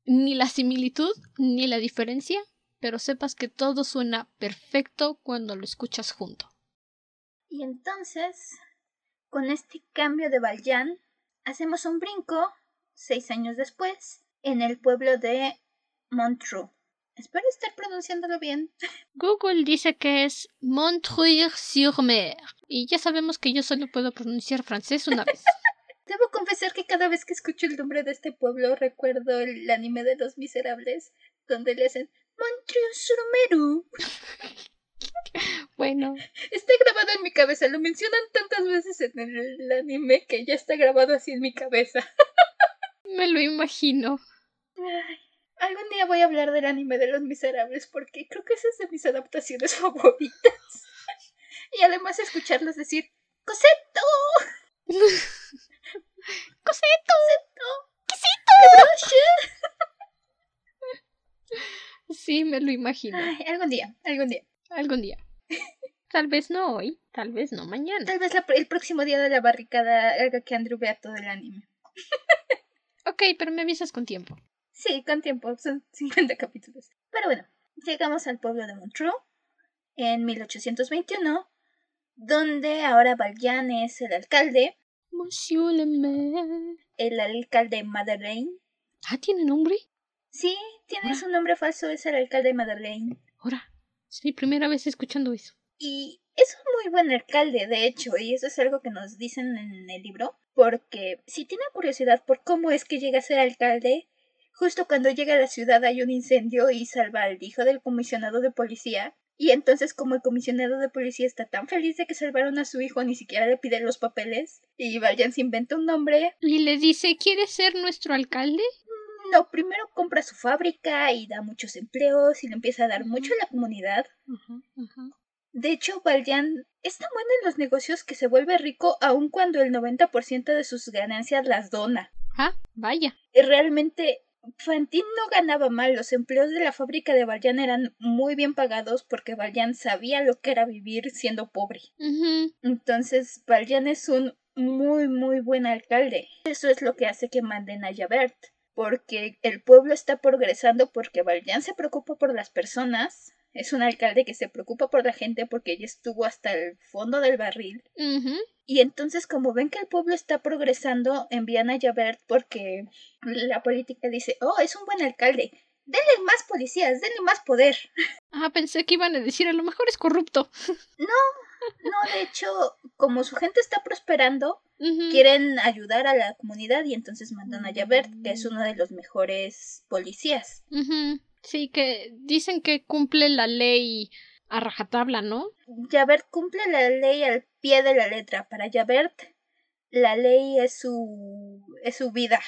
ni la similitud ni la diferencia, pero sepas que todo suena perfecto cuando lo escuchas junto. Y entonces, con este cambio de Valjean, hacemos un brinco, seis años después, en el pueblo de Montreux. Espero estar pronunciándolo bien. Google dice que es Montreuil-sur-Mer. Y ya sabemos que yo solo puedo pronunciar francés una vez. Debo confesar que cada vez que escucho el nombre de este pueblo recuerdo el anime de los miserables, donde le hacen Montreux Bueno. Está grabado en mi cabeza, lo mencionan tantas veces en el anime que ya está grabado así en mi cabeza. Me lo imagino. Algún día voy a hablar del anime de los miserables porque creo que esa es de mis adaptaciones favoritas. y además escucharlos decir ¡Coseto! ¡Coseto! ¡Coseto! Sí, me lo imagino. algún día, algún día. Algún día. Tal vez no hoy, tal vez no mañana. Tal vez el próximo día de la barricada haga que Andrew vea todo el anime. ok, pero me avisas con tiempo. Sí, con tiempo, son 50 capítulos. Pero bueno, llegamos al pueblo de Montreux en 1821, donde ahora Valjean es el alcalde Monsieur le maire. El alcalde Madeleine. Ah, ¿tiene nombre? Sí, tiene su nombre falso, es el alcalde Madeleine. Ahora, es mi primera vez escuchando eso. Y es un muy buen alcalde, de hecho, y eso es algo que nos dicen en el libro, porque si tiene curiosidad por cómo es que llega a ser alcalde, justo cuando llega a la ciudad hay un incendio y salva al hijo del comisionado de policía, Y entonces como el comisionado de policía está tan feliz de que salvaron a su hijo, ni siquiera le piden los papeles. Y Valjean se inventa un nombre. Y le dice, ¿quieres ser nuestro alcalde? No, primero compra su fábrica y da muchos empleos y le empieza a dar mucho a la comunidad. De hecho, Valjean es tan bueno en los negocios que se vuelve rico aun cuando el 90% de sus ganancias las dona. Ah, vaya. Y realmente Fantine no ganaba mal, los empleos de la fábrica de Valjean eran muy bien pagados porque Valjean sabía lo que era vivir siendo pobre. Entonces, Valjean es un muy, muy buen alcalde. Eso es lo que hace que manden a Javert, porque el pueblo está progresando porque Valjean se preocupa por las personas. Es un alcalde que se preocupa por la gente porque ella estuvo hasta el fondo del barril. Y entonces, como ven que el pueblo está progresando, envían a Javert porque la política dice, oh, es un buen alcalde, denle más policías, denle más poder. Ah, pensé que iban a decir, a lo mejor es corrupto. No, no, de hecho, como su gente está prosperando, quieren ayudar a la comunidad y entonces mandan a Javert, que es uno de los mejores policías. Sí, que dicen que cumple la ley a rajatabla, ¿no? Javert cumple la ley al pie de la letra. Para Javert, la ley es su es su vida.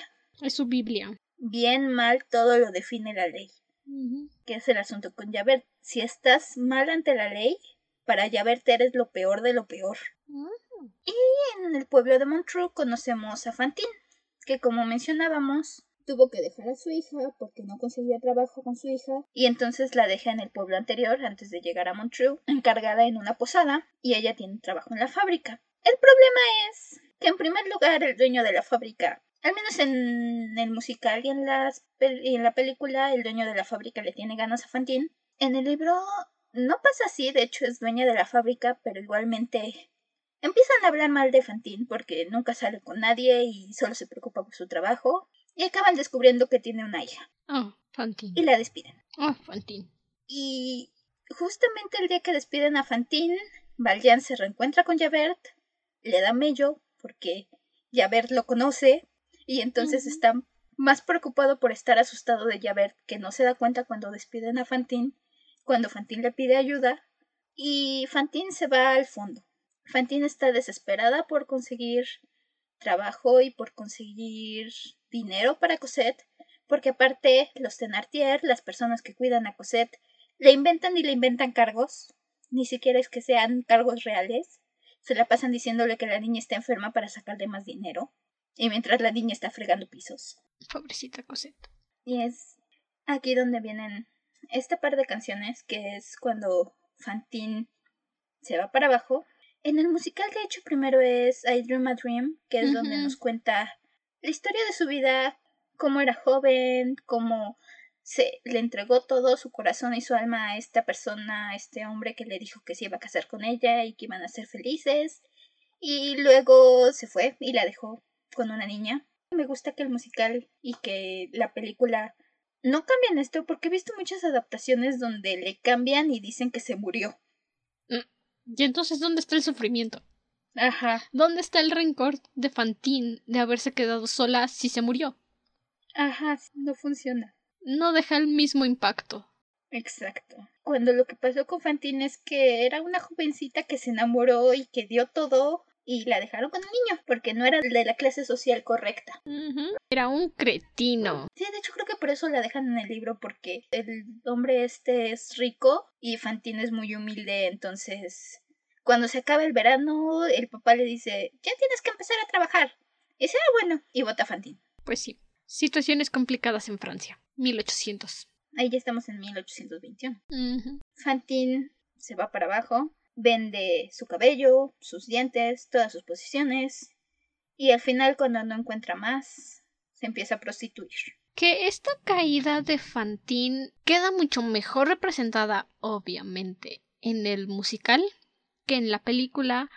Es su Biblia. Bien, mal, todo lo define la ley. ¿Qué es el asunto con Javert? Si estás mal ante la ley, para Javert eres lo peor de lo peor. Ah. Y en el pueblo de Montreux conocemos a Fantine, que como mencionábamos, tuvo que dejar a su hija porque no conseguía trabajo con su hija y entonces la deja en el pueblo anterior antes de llegar a Montreux, encargada en una posada y ella tiene trabajo en la fábrica. El problema es que en primer lugar el dueño de la fábrica, al menos en el musical y en, las en la película, el dueño de la fábrica le tiene ganas a Fantine. En el libro no pasa así, de hecho es dueña de la fábrica, pero igualmente empiezan a hablar mal de Fantine porque nunca sale con nadie y solo se preocupa por su trabajo y acaban descubriendo que tiene una hija. Oh, Fantine. Y la despiden. Oh, Fantine. Y justamente el día que despiden a Fantine, Valjean se reencuentra con Javert, le da mello porque Javert lo conoce y entonces está más preocupado por estar asustado de Javert que no se da cuenta cuando despiden a Fantine, cuando Fantine le pide ayuda y Fantine se va al fondo. Fantine está desesperada por conseguir trabajo y por conseguir dinero para Cosette, porque aparte los Thenardier, las personas que cuidan a Cosette, le inventan y le inventan cargos, ni siquiera es que sean cargos reales, se la pasan diciéndole que la niña está enferma para sacarle más dinero, y mientras la niña está fregando pisos. Pobrecita Cosette. Y es aquí donde vienen este par de canciones, que es cuando Fantine se va para abajo. En el musical, de hecho, primero es I Dream a Dream, que es donde nos cuenta la historia de su vida, cómo era joven, cómo se le entregó todo su corazón y su alma a esta persona, a este hombre que le dijo que se iba a casar con ella y que iban a ser felices. Y luego se fue y la dejó con una niña. Me gusta que el musical y que la película no cambian esto porque he visto muchas adaptaciones donde le cambian y dicen que se murió. Mm, ¿Y entonces dónde está el sufrimiento? Ajá. ¿Dónde está el rencor de Fantine de haberse quedado sola si se murió? Ajá, no funciona. No deja el mismo impacto. Exacto. Cuando lo que pasó con Fantine es que era una jovencita que se enamoró y que dio todo y la dejaron con el niño porque no era de la clase social correcta. Era un cretino. Sí, de hecho creo que por eso la dejan en el libro porque el hombre este es rico y Fantine es muy humilde, entonces cuando se acaba el verano, el papá le dice, ya tienes que empezar a trabajar. Y dice, ah, bueno, y vota Fantine. Pues sí. Situaciones complicadas en Francia. 1800. Ahí ya estamos en 1821. Fantine se va para abajo, vende su cabello, sus dientes, todas sus posiciones. Y al final, cuando no encuentra más, se empieza a prostituir. Que esta caída de Fantine queda mucho mejor representada, obviamente, en el musical que en la película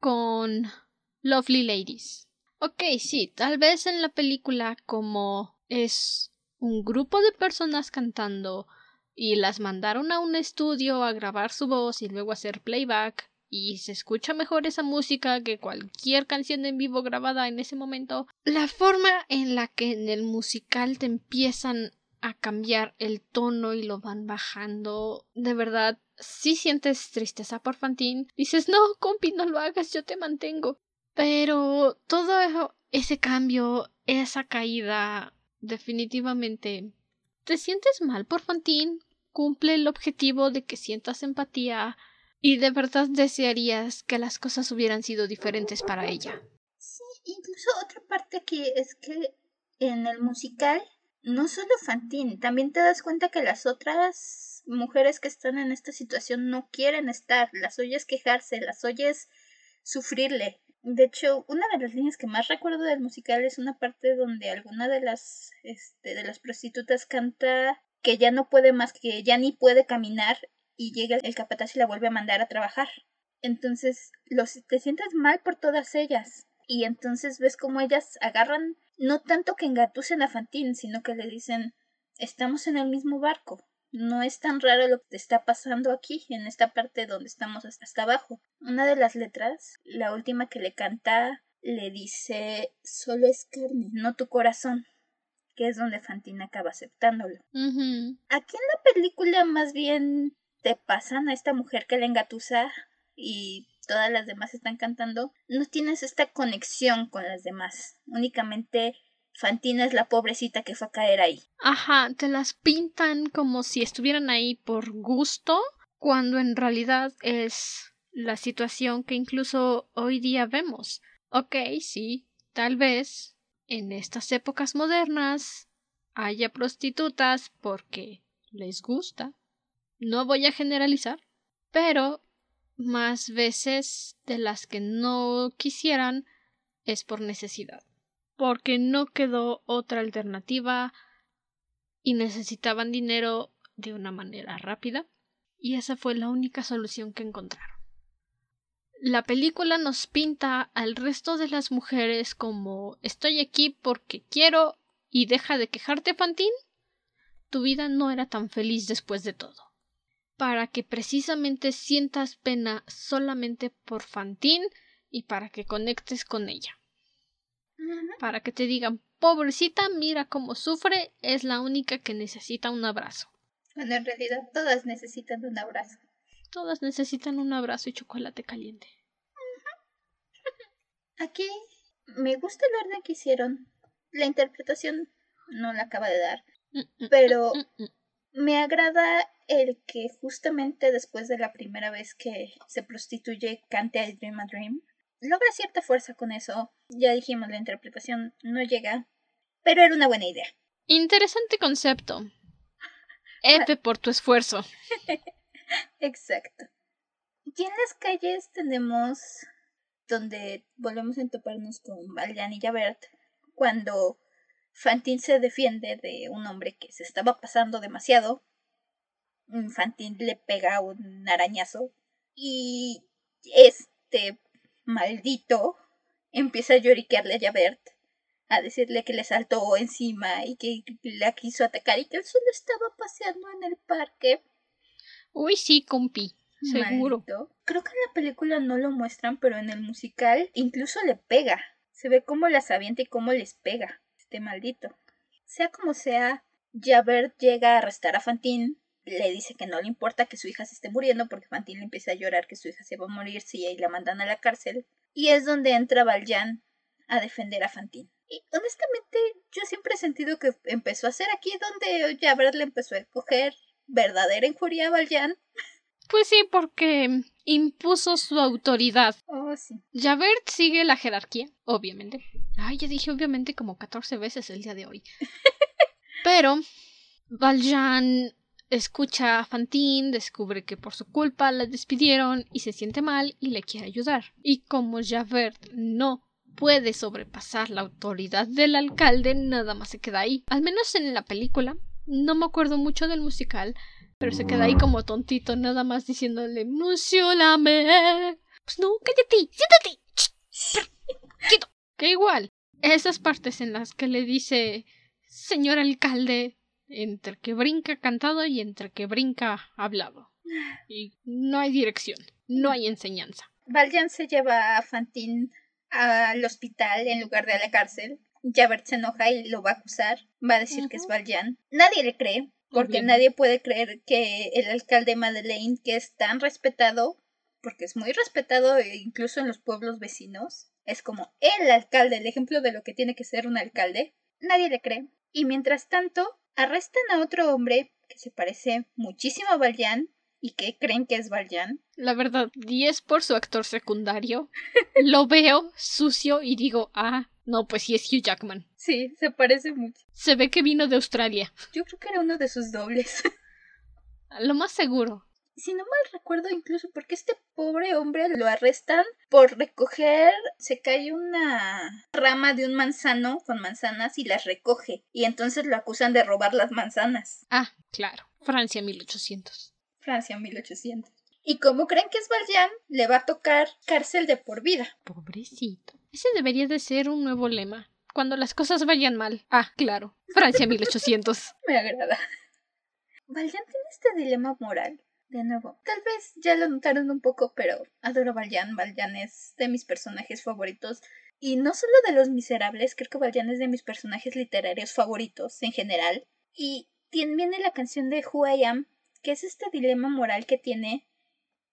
con Lovely Ladies. Ok, sí, tal vez en la película como es un grupo de personas cantando y las mandaron a un estudio a grabar su voz y luego hacer playback y se escucha mejor esa música que cualquier canción en vivo grabada en ese momento. La forma en la que en el musical te empiezan a cambiar el tono y lo van bajando, de verdad sí sientes tristeza por Fantine. Dices, no, compi, no lo hagas, yo te mantengo. Pero todo ese cambio, esa caída, definitivamente. ¿Te sientes mal por Fantine? Cumple el objetivo de que sientas empatía y de verdad desearías que las cosas hubieran sido diferentes para ella. Sí, incluso otra parte aquí es que en el musical no solo Fantine, también te das cuenta que las otras mujeres que están en esta situación no quieren estar, las oyes quejarse, las oyes sufrirle. De hecho, una de las líneas que más recuerdo del musical es una parte donde alguna de las este, de las prostitutas canta que ya no puede más, que ya ni puede caminar y llega el capataz y la vuelve a mandar a trabajar. Entonces, los, te sientes mal por todas ellas. Y entonces ves cómo ellas agarran, no tanto que engatusen a Fantine, sino que le dicen, estamos en el mismo barco. No es tan raro lo que te está pasando aquí, en esta parte donde estamos hasta abajo. Una de las letras, la última que le canta, le dice, solo es carne, no tu corazón que es donde Fantine acaba aceptándolo. Aquí en la película más bien te pasan a esta mujer que le engatusa y todas las demás están cantando, no tienes esta conexión con las demás. Únicamente Fantina es la pobrecita que fue a caer ahí. Ajá, te las pintan como si estuvieran ahí por gusto, cuando en realidad es la situación que incluso hoy día vemos. Ok, sí, tal vez en estas épocas modernas haya prostitutas porque les gusta. No voy a generalizar, pero más veces de las que no quisieran es por necesidad, porque no quedó otra alternativa y necesitaban dinero de una manera rápida, y esa fue la única solución que encontraron. La película nos pinta al resto de las mujeres como estoy aquí porque quiero y deja de quejarte, Fantín. Tu vida no era tan feliz después de todo para que precisamente sientas pena solamente por Fantín y para que conectes con ella. Para que te digan, pobrecita, mira cómo sufre, es la única que necesita un abrazo. Bueno, en realidad todas necesitan un abrazo. Todas necesitan un abrazo y chocolate caliente. Aquí me gusta el orden que hicieron. La interpretación no la acaba de dar. Pero me agrada el que justamente después de la primera vez que se prostituye cante I Dream a Dream. Logra cierta fuerza con eso. Ya dijimos, la interpretación no llega, pero era una buena idea. Interesante concepto. F por tu esfuerzo. Exacto. Y en las calles tenemos donde volvemos a entoparnos con Valjan y Javert cuando Fantine se defiende de un hombre que se estaba pasando demasiado. Fantine le pega un arañazo y este maldito empieza a lloriquearle a Javert, a decirle que le saltó encima y que la quiso atacar y que él solo estaba paseando en el parque. Uy, sí, compi. Seguro. Creo que en la película no lo muestran, pero en el musical incluso le pega. Se ve cómo las avienta y cómo les pega maldito. Sea como sea, Javert llega a arrestar a Fantine, le dice que no le importa que su hija se esté muriendo porque Fantine le empieza a llorar que su hija se va a morir si ahí la mandan a la cárcel. Y es donde entra Valjean a defender a Fantine. Y honestamente, yo siempre he sentido que empezó a ser aquí donde Javert le empezó a coger verdadera injuria a Valjean. Pues sí, porque impuso su autoridad. Oh, sí. Javert sigue la jerarquía, obviamente. Ay, ya dije obviamente como 14 veces el día de hoy. Pero Valjean escucha a Fantine, descubre que por su culpa la despidieron y se siente mal y le quiere ayudar. Y como Javert no puede sobrepasar la autoridad del alcalde, nada más se queda ahí. Al menos en la película. No me acuerdo mucho del musical, pero se queda ahí como tontito, nada más diciéndole la Pues no, cállate, siéntate. Quieto. Que igual, esas partes en las que le dice señor alcalde, entre que brinca cantado y entre que brinca hablado. Y no hay dirección, no hay enseñanza. Valjean se lleva a Fantine al hospital en lugar de a la cárcel. Javert se enoja y lo va a acusar. Va a decir que es Valjean. Nadie le cree. Porque nadie puede creer que el alcalde Madeleine, que es tan respetado, porque es muy respetado e incluso en los pueblos vecinos, es como el alcalde, el ejemplo de lo que tiene que ser un alcalde, nadie le cree. Y mientras tanto, arrestan a otro hombre que se parece muchísimo a Valjean y que creen que es Valjean. La verdad, 10 por su actor secundario. Lo veo sucio y digo, ah, no, pues sí es Hugh Jackman. Sí, se parece mucho. Se ve que vino de Australia. Yo creo que era uno de sus dobles. Lo más seguro si no mal recuerdo incluso porque este pobre hombre lo arrestan por recoger, se cae una rama de un manzano con manzanas y las recoge y entonces lo acusan de robar las manzanas. Ah, claro, Francia 1800. Francia 1800. Y como creen que es Valjean, le va a tocar cárcel de por vida. Pobrecito. Ese debería de ser un nuevo lema. Cuando las cosas vayan mal. Ah, claro. Francia 1800. Me agrada. Valjean tiene este dilema moral de nuevo, tal vez ya lo notaron un poco, pero adoro Valjean. Valjean es de mis personajes favoritos. Y no solo de los miserables, creo que Valjean es de mis personajes literarios favoritos en general. Y viene la canción de Who I Am, que es este dilema moral que tiene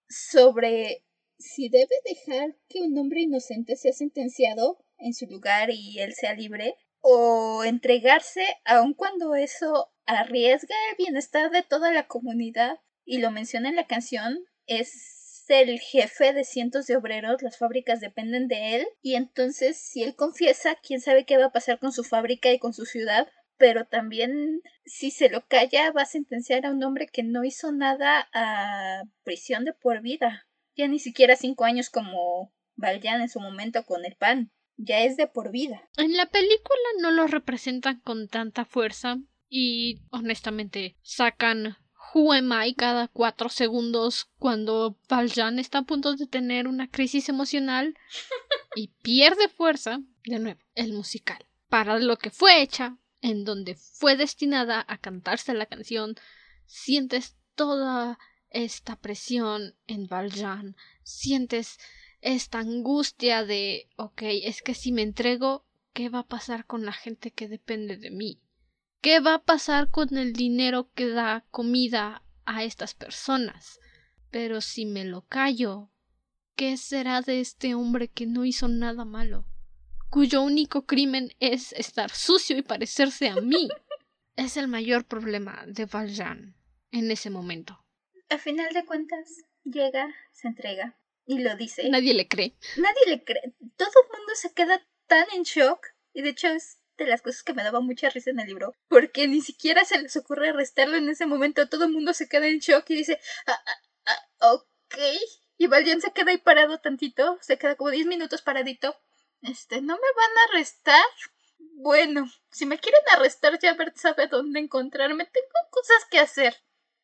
sobre si debe dejar que un hombre inocente sea sentenciado en su lugar y él sea libre, o entregarse aun cuando eso arriesga el bienestar de toda la comunidad y lo menciona en la canción, es el jefe de cientos de obreros, las fábricas dependen de él, y entonces si él confiesa, quién sabe qué va a pasar con su fábrica y con su ciudad, pero también si se lo calla va a sentenciar a un hombre que no hizo nada a prisión de por vida, ya ni siquiera cinco años como Valjean en su momento con el pan, ya es de por vida. En la película no lo representan con tanta fuerza y honestamente sacan Who am I cada cuatro segundos cuando Valjean está a punto de tener una crisis emocional y pierde fuerza, de nuevo, el musical. Para lo que fue hecha, en donde fue destinada a cantarse la canción, sientes toda esta presión en Valjean, sientes esta angustia de, ok, es que si me entrego, ¿qué va a pasar con la gente que depende de mí? ¿Qué va a pasar con el dinero que da comida a estas personas? Pero si me lo callo, ¿qué será de este hombre que no hizo nada malo? cuyo único crimen es estar sucio y parecerse a mí. es el mayor problema de Valjean en ese momento. A final de cuentas, llega, se entrega y lo dice. Nadie le cree. Nadie le cree. Todo el mundo se queda tan en shock. Y de hecho es de las cosas que me daba mucha risa en el libro, porque ni siquiera se les ocurre arrestarlo en ese momento, todo el mundo se queda en shock y dice, ah, ah, ah, ok, y Valjean se queda ahí parado tantito, se queda como 10 minutos paradito, este, ¿no me van a arrestar? Bueno, si me quieren arrestar ya Bert sabe dónde encontrarme, tengo cosas que hacer.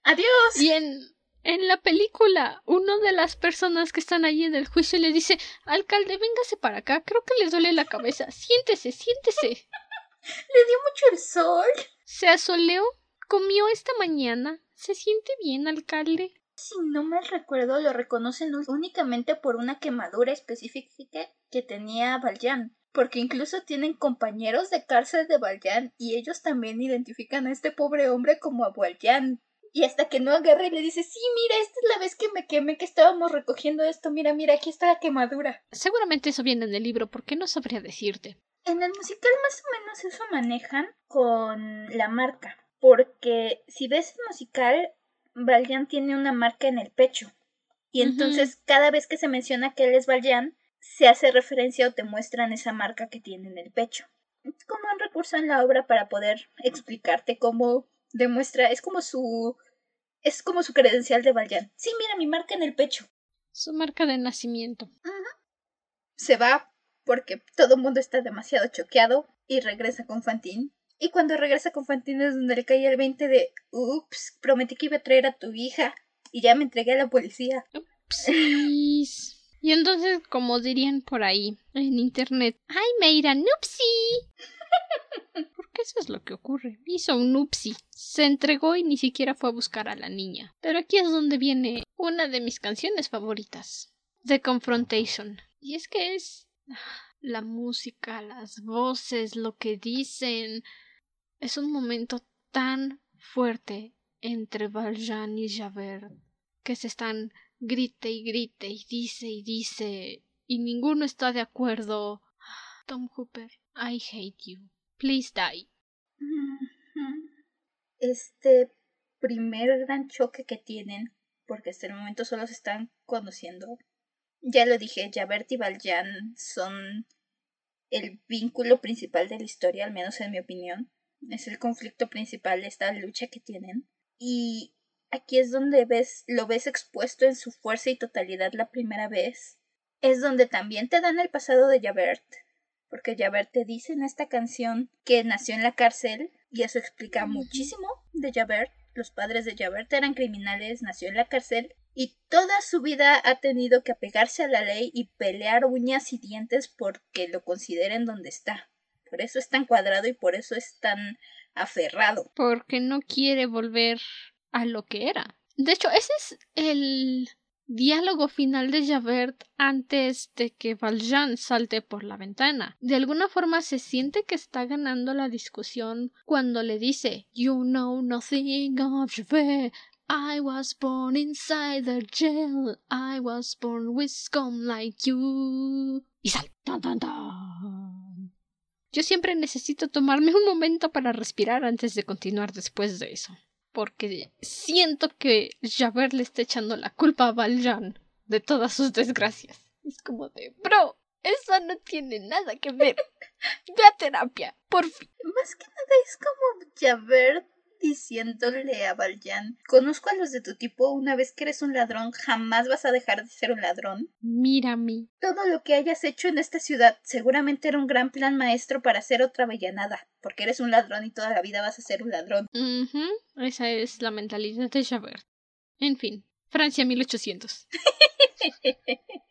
Adiós. Y en en la película, una de las personas que están allí en el juicio le dice, alcalde, véngase para acá, creo que le duele la cabeza, siéntese, siéntese. Le dio mucho el sol. Se asoleó, comió esta mañana. ¿Se siente bien, alcalde? Si no me recuerdo, lo reconocen únicamente por una quemadura específica que tenía Valjean. Porque incluso tienen compañeros de cárcel de Valjean y ellos también identifican a este pobre hombre como a Valjean. Y hasta que no agarra y le dice, sí, mira, esta es la vez que me quemé, que estábamos recogiendo esto, mira, mira, aquí está la quemadura. Seguramente eso viene en el libro, porque no sabría decirte. En el musical más o menos eso manejan con la marca, porque si ves el musical, Valjean tiene una marca en el pecho. Y entonces cada vez que se menciona que él es Valjean, se hace referencia o te muestran esa marca que tiene en el pecho. Es como un recurso en la obra para poder explicarte cómo demuestra, es como su es como su credencial de Valjean. Sí, mira mi marca en el pecho. Su marca de nacimiento. Se va porque todo el mundo está demasiado choqueado y regresa con Fantine. Y cuando regresa con Fantine es donde le cae el 20 de, ups, prometí que iba a traer a tu hija y ya me entregué a la policía. Upsis. y entonces, como dirían por ahí en internet, ¡ay, Meira, nupsi! eso es lo que ocurre. Hizo un upsi. Se entregó y ni siquiera fue a buscar a la niña. Pero aquí es donde viene una de mis canciones favoritas. The Confrontation. Y es que es la música, las voces, lo que dicen. Es un momento tan fuerte entre Valjean y Javert, que se están grite y grite y dice y dice y ninguno está de acuerdo. Tom Hooper, I hate you. Please die. Este primer gran choque que tienen, porque hasta el momento solo se están conociendo. Ya lo dije, Javert y Valjean son el vínculo principal de la historia, al menos en mi opinión. Es el conflicto principal de esta lucha que tienen. Y aquí es donde ves, lo ves expuesto en su fuerza y totalidad la primera vez. Es donde también te dan el pasado de Javert, porque Javert te dice en esta canción que nació en la cárcel, y eso explica muchísimo de Javert. Los padres de Javert eran criminales, nació en la cárcel, y toda su vida ha tenido que apegarse a la ley y pelear uñas y dientes porque lo consideren donde está. Por eso es tan cuadrado y por eso es tan aferrado. Porque no quiere volver a lo que era. De hecho, ese es el diálogo final de Javert antes de que Valjean salte por la ventana. De alguna forma se siente que está ganando la discusión cuando le dice You know nothing of Javert. I was born inside the jail. I was born with scum like you. Y sal. Yo siempre necesito tomarme un momento para respirar antes de continuar después de eso porque siento que Javert le está echando la culpa a Valjean de todas sus desgracias. Es como de, bro, eso no tiene nada que ver. Ve a terapia, por fin. Más que nada es como Javert diciéndole a Valjean, conozco a los de tu tipo, una vez que eres un ladrón, jamás vas a dejar de ser un ladrón. Mírame. Todo lo que hayas hecho en esta ciudad seguramente era un gran plan maestro para hacer otra villanada, porque eres un ladrón y toda la vida vas a ser un ladrón. Esa es la mentalidad de Javert. En fin, Francia 1800.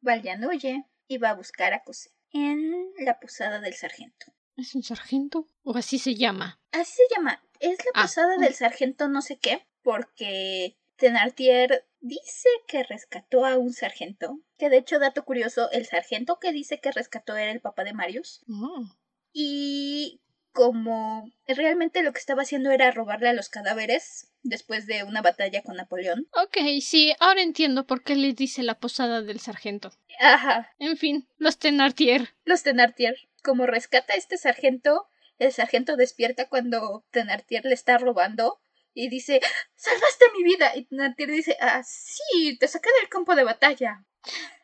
Valjean huye y va a buscar a Cosette en la posada del sargento. ¿Es un sargento? ¿O así se llama? Así se llama. Es la ah. posada del sargento no sé qué, porque Thenardier dice que rescató a un sargento. Que de hecho, dato curioso, el sargento que dice que rescató era el papá de Marius. Oh. Y como realmente lo que estaba haciendo era robarle a los cadáveres después de una batalla con Napoleón. Ok, sí, ahora entiendo por qué le dice la posada del sargento. Ajá. En fin, los Thenardier. Los Thenardier como rescata a este sargento, el sargento despierta cuando Thenardier le está robando y dice ¡Salvaste mi vida! Y Thenardier dice ¡Ah, sí! Te saqué del campo de batalla.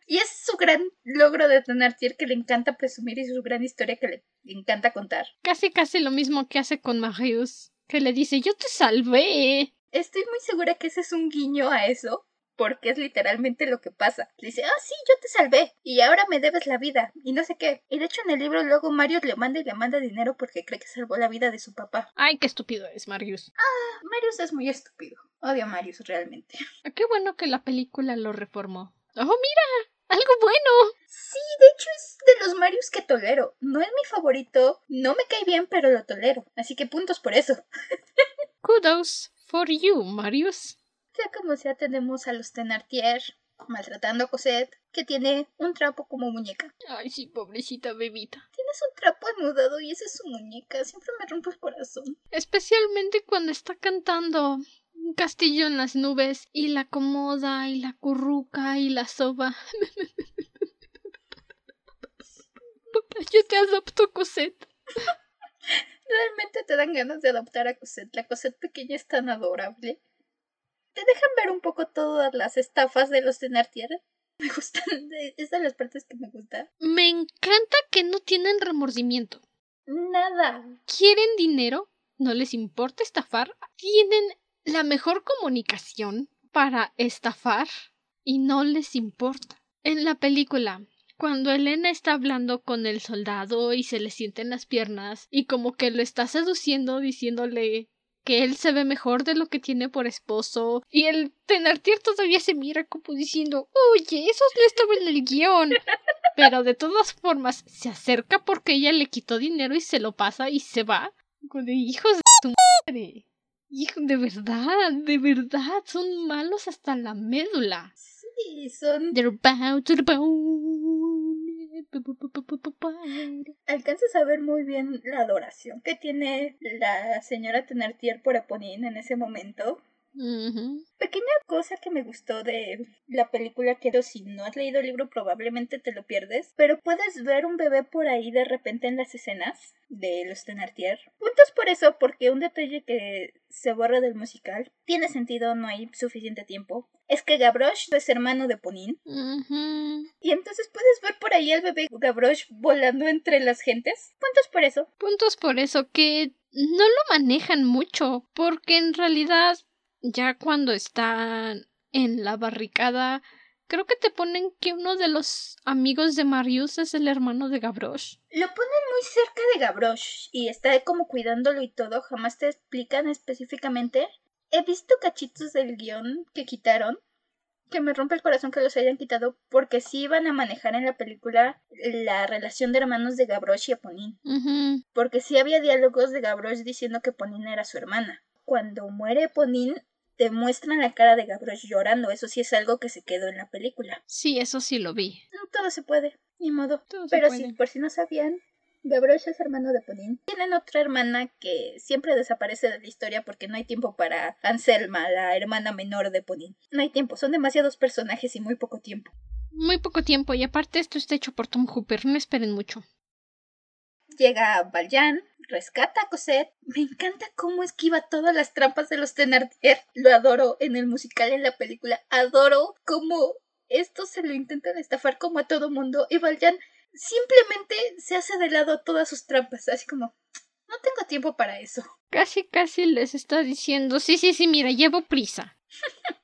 Y es su gran logro de Thenardier que le encanta presumir y su gran historia que le encanta contar. Casi casi lo mismo que hace con Marius, que le dice ¡Yo te salvé! Estoy muy segura que ese es un guiño a eso, porque es literalmente lo que pasa. dice, ah, sí, yo te salvé y ahora me debes la vida y no sé qué. Y de hecho en el libro luego Marius le manda y le manda dinero porque cree que salvó la vida de su papá. Ay, qué estúpido es Marius. Ah, Marius es muy estúpido. Odio a Marius realmente. Ah, qué bueno que la película lo reformó. ¡Oh, mira! ¡Algo bueno! Sí, de hecho es de los Marius que tolero. No es mi favorito, no me cae bien, pero lo tolero. Así que puntos por eso. Kudos for you, Marius. Sea como sea, tenemos a los Tenartier maltratando a Cosette, que tiene un trapo como muñeca. Ay, sí, pobrecita bebita. Tienes un trapo anudado y esa es su muñeca. Siempre me rompe el corazón. Especialmente cuando está cantando un castillo en las nubes y la acomoda y la curruca y la soba. Yo te adopto, Cosette. Realmente te dan ganas de adoptar a Cosette. La Cosette pequeña es tan adorable te dejan ver un poco todas las estafas de los Thenardier. Me gustan, es de las partes que me gustan. Me encanta que no tienen remordimiento. Nada. Quieren dinero, no les importa estafar, tienen la mejor comunicación para estafar y no les importa. En la película, cuando Elena está hablando con el soldado y se le sienten las piernas y como que lo está seduciendo diciéndole que él se ve mejor de lo que tiene por esposo. Y el Tenartier todavía se mira como diciendo, oye, eso no estaba en el guion. Pero de todas formas, se acerca porque ella le quitó dinero y se lo pasa y se va. De hijos de su madre. Hijo, de verdad, de verdad, son malos hasta la médula. Sí, son. They're bound to the bone. Alcanzas a ver muy bien la adoración que tiene la señora Tenartier por Eponine en ese momento. Pequeña cosa que me gustó de la película, que si no has leído el libro probablemente te lo pierdes, pero puedes ver un bebé por ahí de repente en las escenas de los Tenartier. Puntos por eso, porque un detalle que se borra del musical tiene sentido, no hay suficiente tiempo. Es que Gavroche es hermano de Ponin. Y entonces puedes ver por ahí al bebé Gavroche volando entre las gentes. Puntos por eso. Puntos por eso, que no lo manejan mucho, porque en realidad ya cuando están en la barricada, creo que te ponen que uno de los amigos de Marius es el hermano de Gavroche. Lo ponen muy cerca de Gavroche y está como cuidándolo y todo, jamás te explican específicamente. He visto cachitos del guion que quitaron, que me rompe el corazón que los hayan quitado, porque sí iban a manejar en la película la relación de hermanos de Gavroche y Eponine. Porque sí había diálogos de Gavroche diciendo que Eponine era su hermana. Cuando muere Eponine, te muestran la cara de Gavroche llorando. Eso sí es algo que se quedó en la película. Sí, eso sí lo vi. No, todo se puede, ni modo. Pero sí, por si no sabían, Gavroche es hermano de Ponín. Tienen otra hermana que siempre desaparece de la historia porque no hay tiempo para Anselma, la hermana menor de Ponín. No hay tiempo, son demasiados personajes y muy poco tiempo. Muy poco tiempo, y aparte esto está hecho por Tom Hooper, no esperen mucho. Llega Valjean, rescata a Cosette. Me encanta cómo esquiva todas las trampas de los Thenardier. Lo adoro en el musical en la película. Adoro cómo esto se lo intentan estafar como a todo mundo. Y Valjean simplemente se hace de lado a todas sus trampas. Así como, no tengo tiempo para eso. Casi, casi les está diciendo, sí, sí, sí, mira, llevo prisa.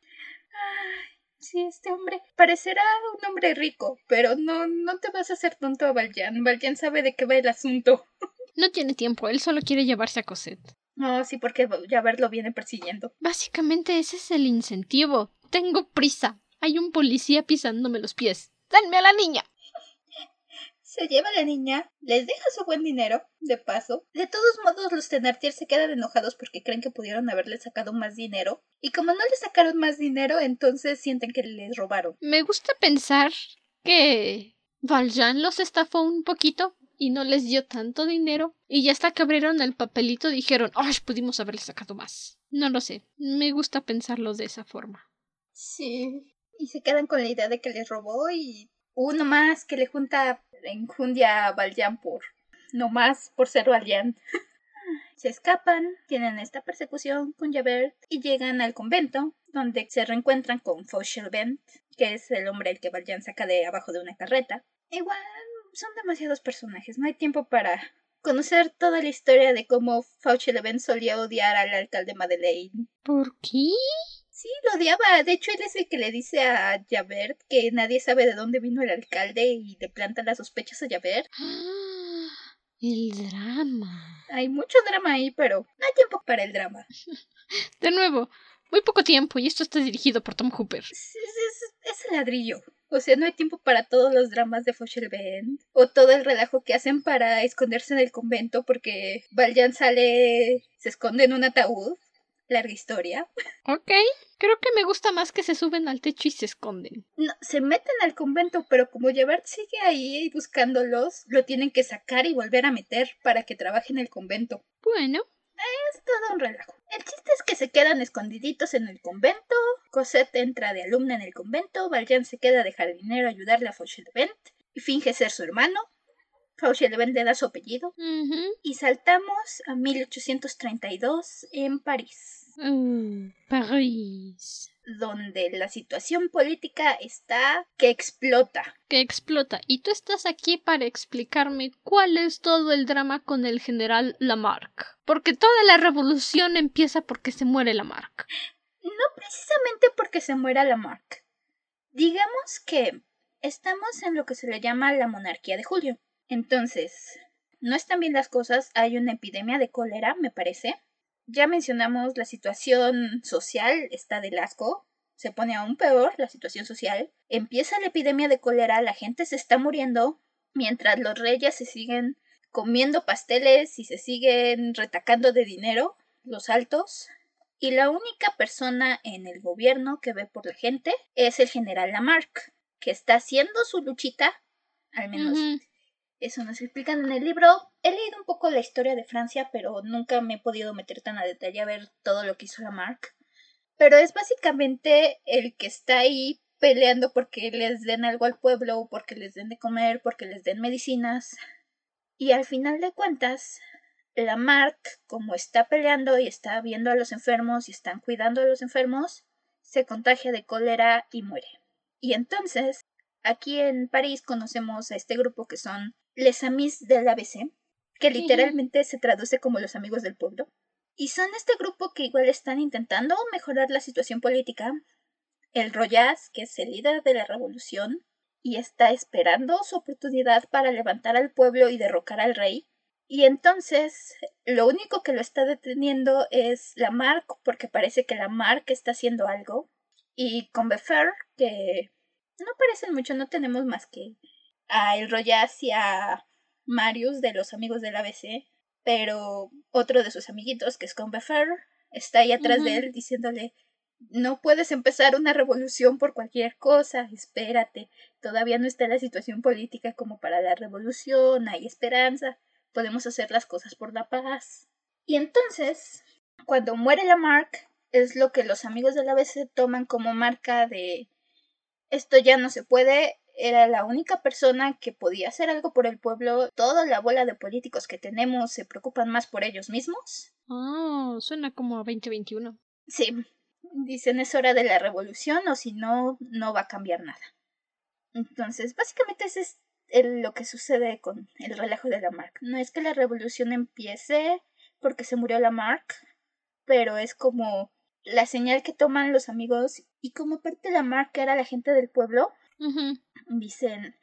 sí, este hombre parecerá un hombre rico, pero no, no te vas a hacer tonto a Valjean. Valjean sabe de qué va el asunto. No tiene tiempo, él solo quiere llevarse a Cosette. No, sí, porque ya lo viene persiguiendo. Básicamente ese es el incentivo. Tengo prisa. Hay un policía pisándome los pies. ¡Denme a la niña! Se lleva a la niña, les deja su buen dinero, de paso. De todos modos, los Thenardier se quedan enojados porque creen que pudieron haberle sacado más dinero. Y como no le sacaron más dinero, entonces sienten que les robaron. Me gusta pensar que Valjean los estafó un poquito y no les dio tanto dinero. Y ya hasta que abrieron el papelito dijeron, ¡ay! Pudimos haberle sacado más. No lo sé. Me gusta pensarlo de esa forma. Sí. Y se quedan con la idea de que les robó y uno más que le junta enjundia a Valjean por. No más por ser Valjean. se escapan, tienen esta persecución con Javert y llegan al convento, donde se reencuentran con Fauchelevent, que es el hombre al que Valjean saca de abajo de una carreta. Igual son demasiados personajes, no hay tiempo para conocer toda la historia de cómo Fauci Leven solía odiar al alcalde Madeleine. ¿Por qué? Sí, lo odiaba. De hecho, él es el que le dice a Javert que nadie sabe de dónde vino el alcalde y le planta las sospechas a Javert. El drama. Hay mucho drama ahí, pero no hay tiempo para el drama. De nuevo, muy poco tiempo y esto está dirigido por Tom Hooper. Es, es, el ladrillo. O sea, no hay tiempo para todos los dramas de Fauchelevent o todo el relajo que hacen para esconderse en el convento porque Valjean sale, se esconde en un ataúd. Larga historia. Ok, creo que me gusta más que se suben al techo y se esconden. No, se meten al convento, pero como Javert sigue ahí buscándolos, lo tienen que sacar y volver a meter para que trabaje en el convento. Bueno, es todo un relajo. El chiste es que se quedan escondiditos en el convento. Cosette entra de alumna en el convento. Valjean se queda a dejar dinero a ayudarle a Fauchelevent y finge ser su hermano. Fauchelevent le da su apellido. Y saltamos a 1832 en París. Mm, París donde la situación política está que explota. Que explota. Y tú estás aquí para explicarme cuál es todo el drama con el general Lamarck. Porque toda la revolución empieza porque se muere Lamarck. No precisamente porque se muera Lamarck. Digamos que estamos en lo que se le llama la monarquía de Julio. Entonces, no están bien las cosas, hay una epidemia de cólera, me parece. Ya mencionamos la situación social, está del asco, se pone aún peor la situación social, empieza la epidemia de cólera, la gente se está muriendo, mientras los reyes se siguen comiendo pasteles y se siguen retacando de dinero, los altos, y la única persona en el gobierno que ve por la gente es el general Lamarck, que está haciendo su luchita Al menos eso nos explican en el libro. He leído un poco la historia de Francia, pero nunca me he podido meter tan a detalle a ver todo lo que hizo la Mark. Pero es básicamente el que está ahí peleando porque les den algo al pueblo, porque les den de comer, porque les den medicinas. Y al final de cuentas, la Mark, como está peleando y está viendo a los enfermos y están cuidando a los enfermos, se contagia de cólera y muere. Y entonces, aquí en París conocemos a este grupo que son les Amis del ABC, que literalmente se traduce como los amigos del pueblo. Y son este grupo que igual están intentando mejorar la situación política. El Royas, que es el líder de la revolución, y está esperando su oportunidad para levantar al pueblo y derrocar al rey. Y entonces lo único que lo está deteniendo es la Mark, porque parece que la Mark está haciendo algo. Y con Befer, que no parecen mucho, no tenemos más que a El Royas y a Marius de los amigos del ABC, pero otro de sus amiguitos, que es Combeferre, está ahí atrás de él diciéndole no puedes empezar una revolución por cualquier cosa, espérate, todavía no está la situación política como para la revolución, hay esperanza, podemos hacer las cosas por la paz. Y entonces, cuando muere la Mark, es lo que los amigos del ABC toman como marca de esto ya no se puede, era la única persona que podía hacer algo por el pueblo. Toda la bola de políticos que tenemos se preocupan más por ellos mismos. Oh, suena como 2021. Sí, dicen es hora de la revolución o si no, no va a cambiar nada. Entonces, básicamente ese es lo que sucede con el relajo de la Mark. No es que la revolución empiece porque se murió la Mark, pero es como la señal que toman los amigos y como parte de la Mark era la gente del pueblo, Dicen,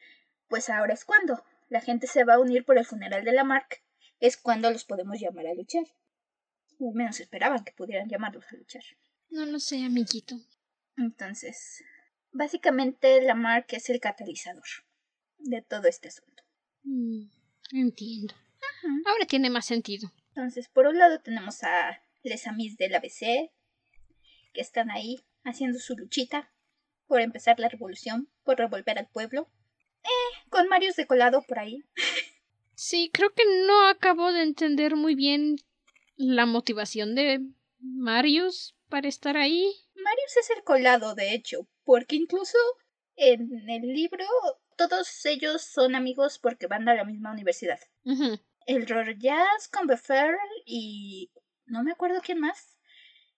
pues ahora es cuando la gente se va a unir por el funeral de la Mark, es cuando los podemos llamar a luchar. O menos esperaban que pudieran llamarlos a luchar. No lo sé, amiguito. Entonces, básicamente la Mark es el catalizador de todo este asunto. Mm, entiendo. Ahora tiene más sentido. Entonces, por un lado tenemos a les amis del ABC, que están ahí haciendo su luchita por empezar la revolución, por revolver al pueblo. Eh, con Marius de colado por ahí. Sí, creo que no acabo de entender muy bien la motivación de Marius para estar ahí. Marius es el colado, de hecho, porque incluso en el libro todos ellos son amigos porque van a la misma universidad. El Royas con Befer y no me acuerdo quién más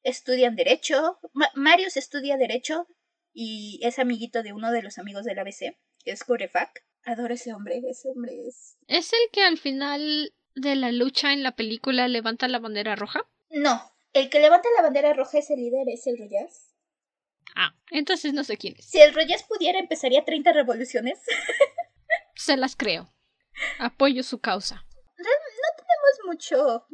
estudian derecho. Marius estudia derecho y es amiguito de uno de los amigos del ABC, que es Corefak. Adoro ese hombre, ese hombre es. ¿Es el que al final de la lucha en la película levanta la bandera roja? No, el que levanta la bandera roja es el líder, es el Royas. Ah, entonces no sé quién es. Si el Royas pudiera, empezaría 30 revoluciones. Se las creo. Apoyo su causa. No tenemos mucho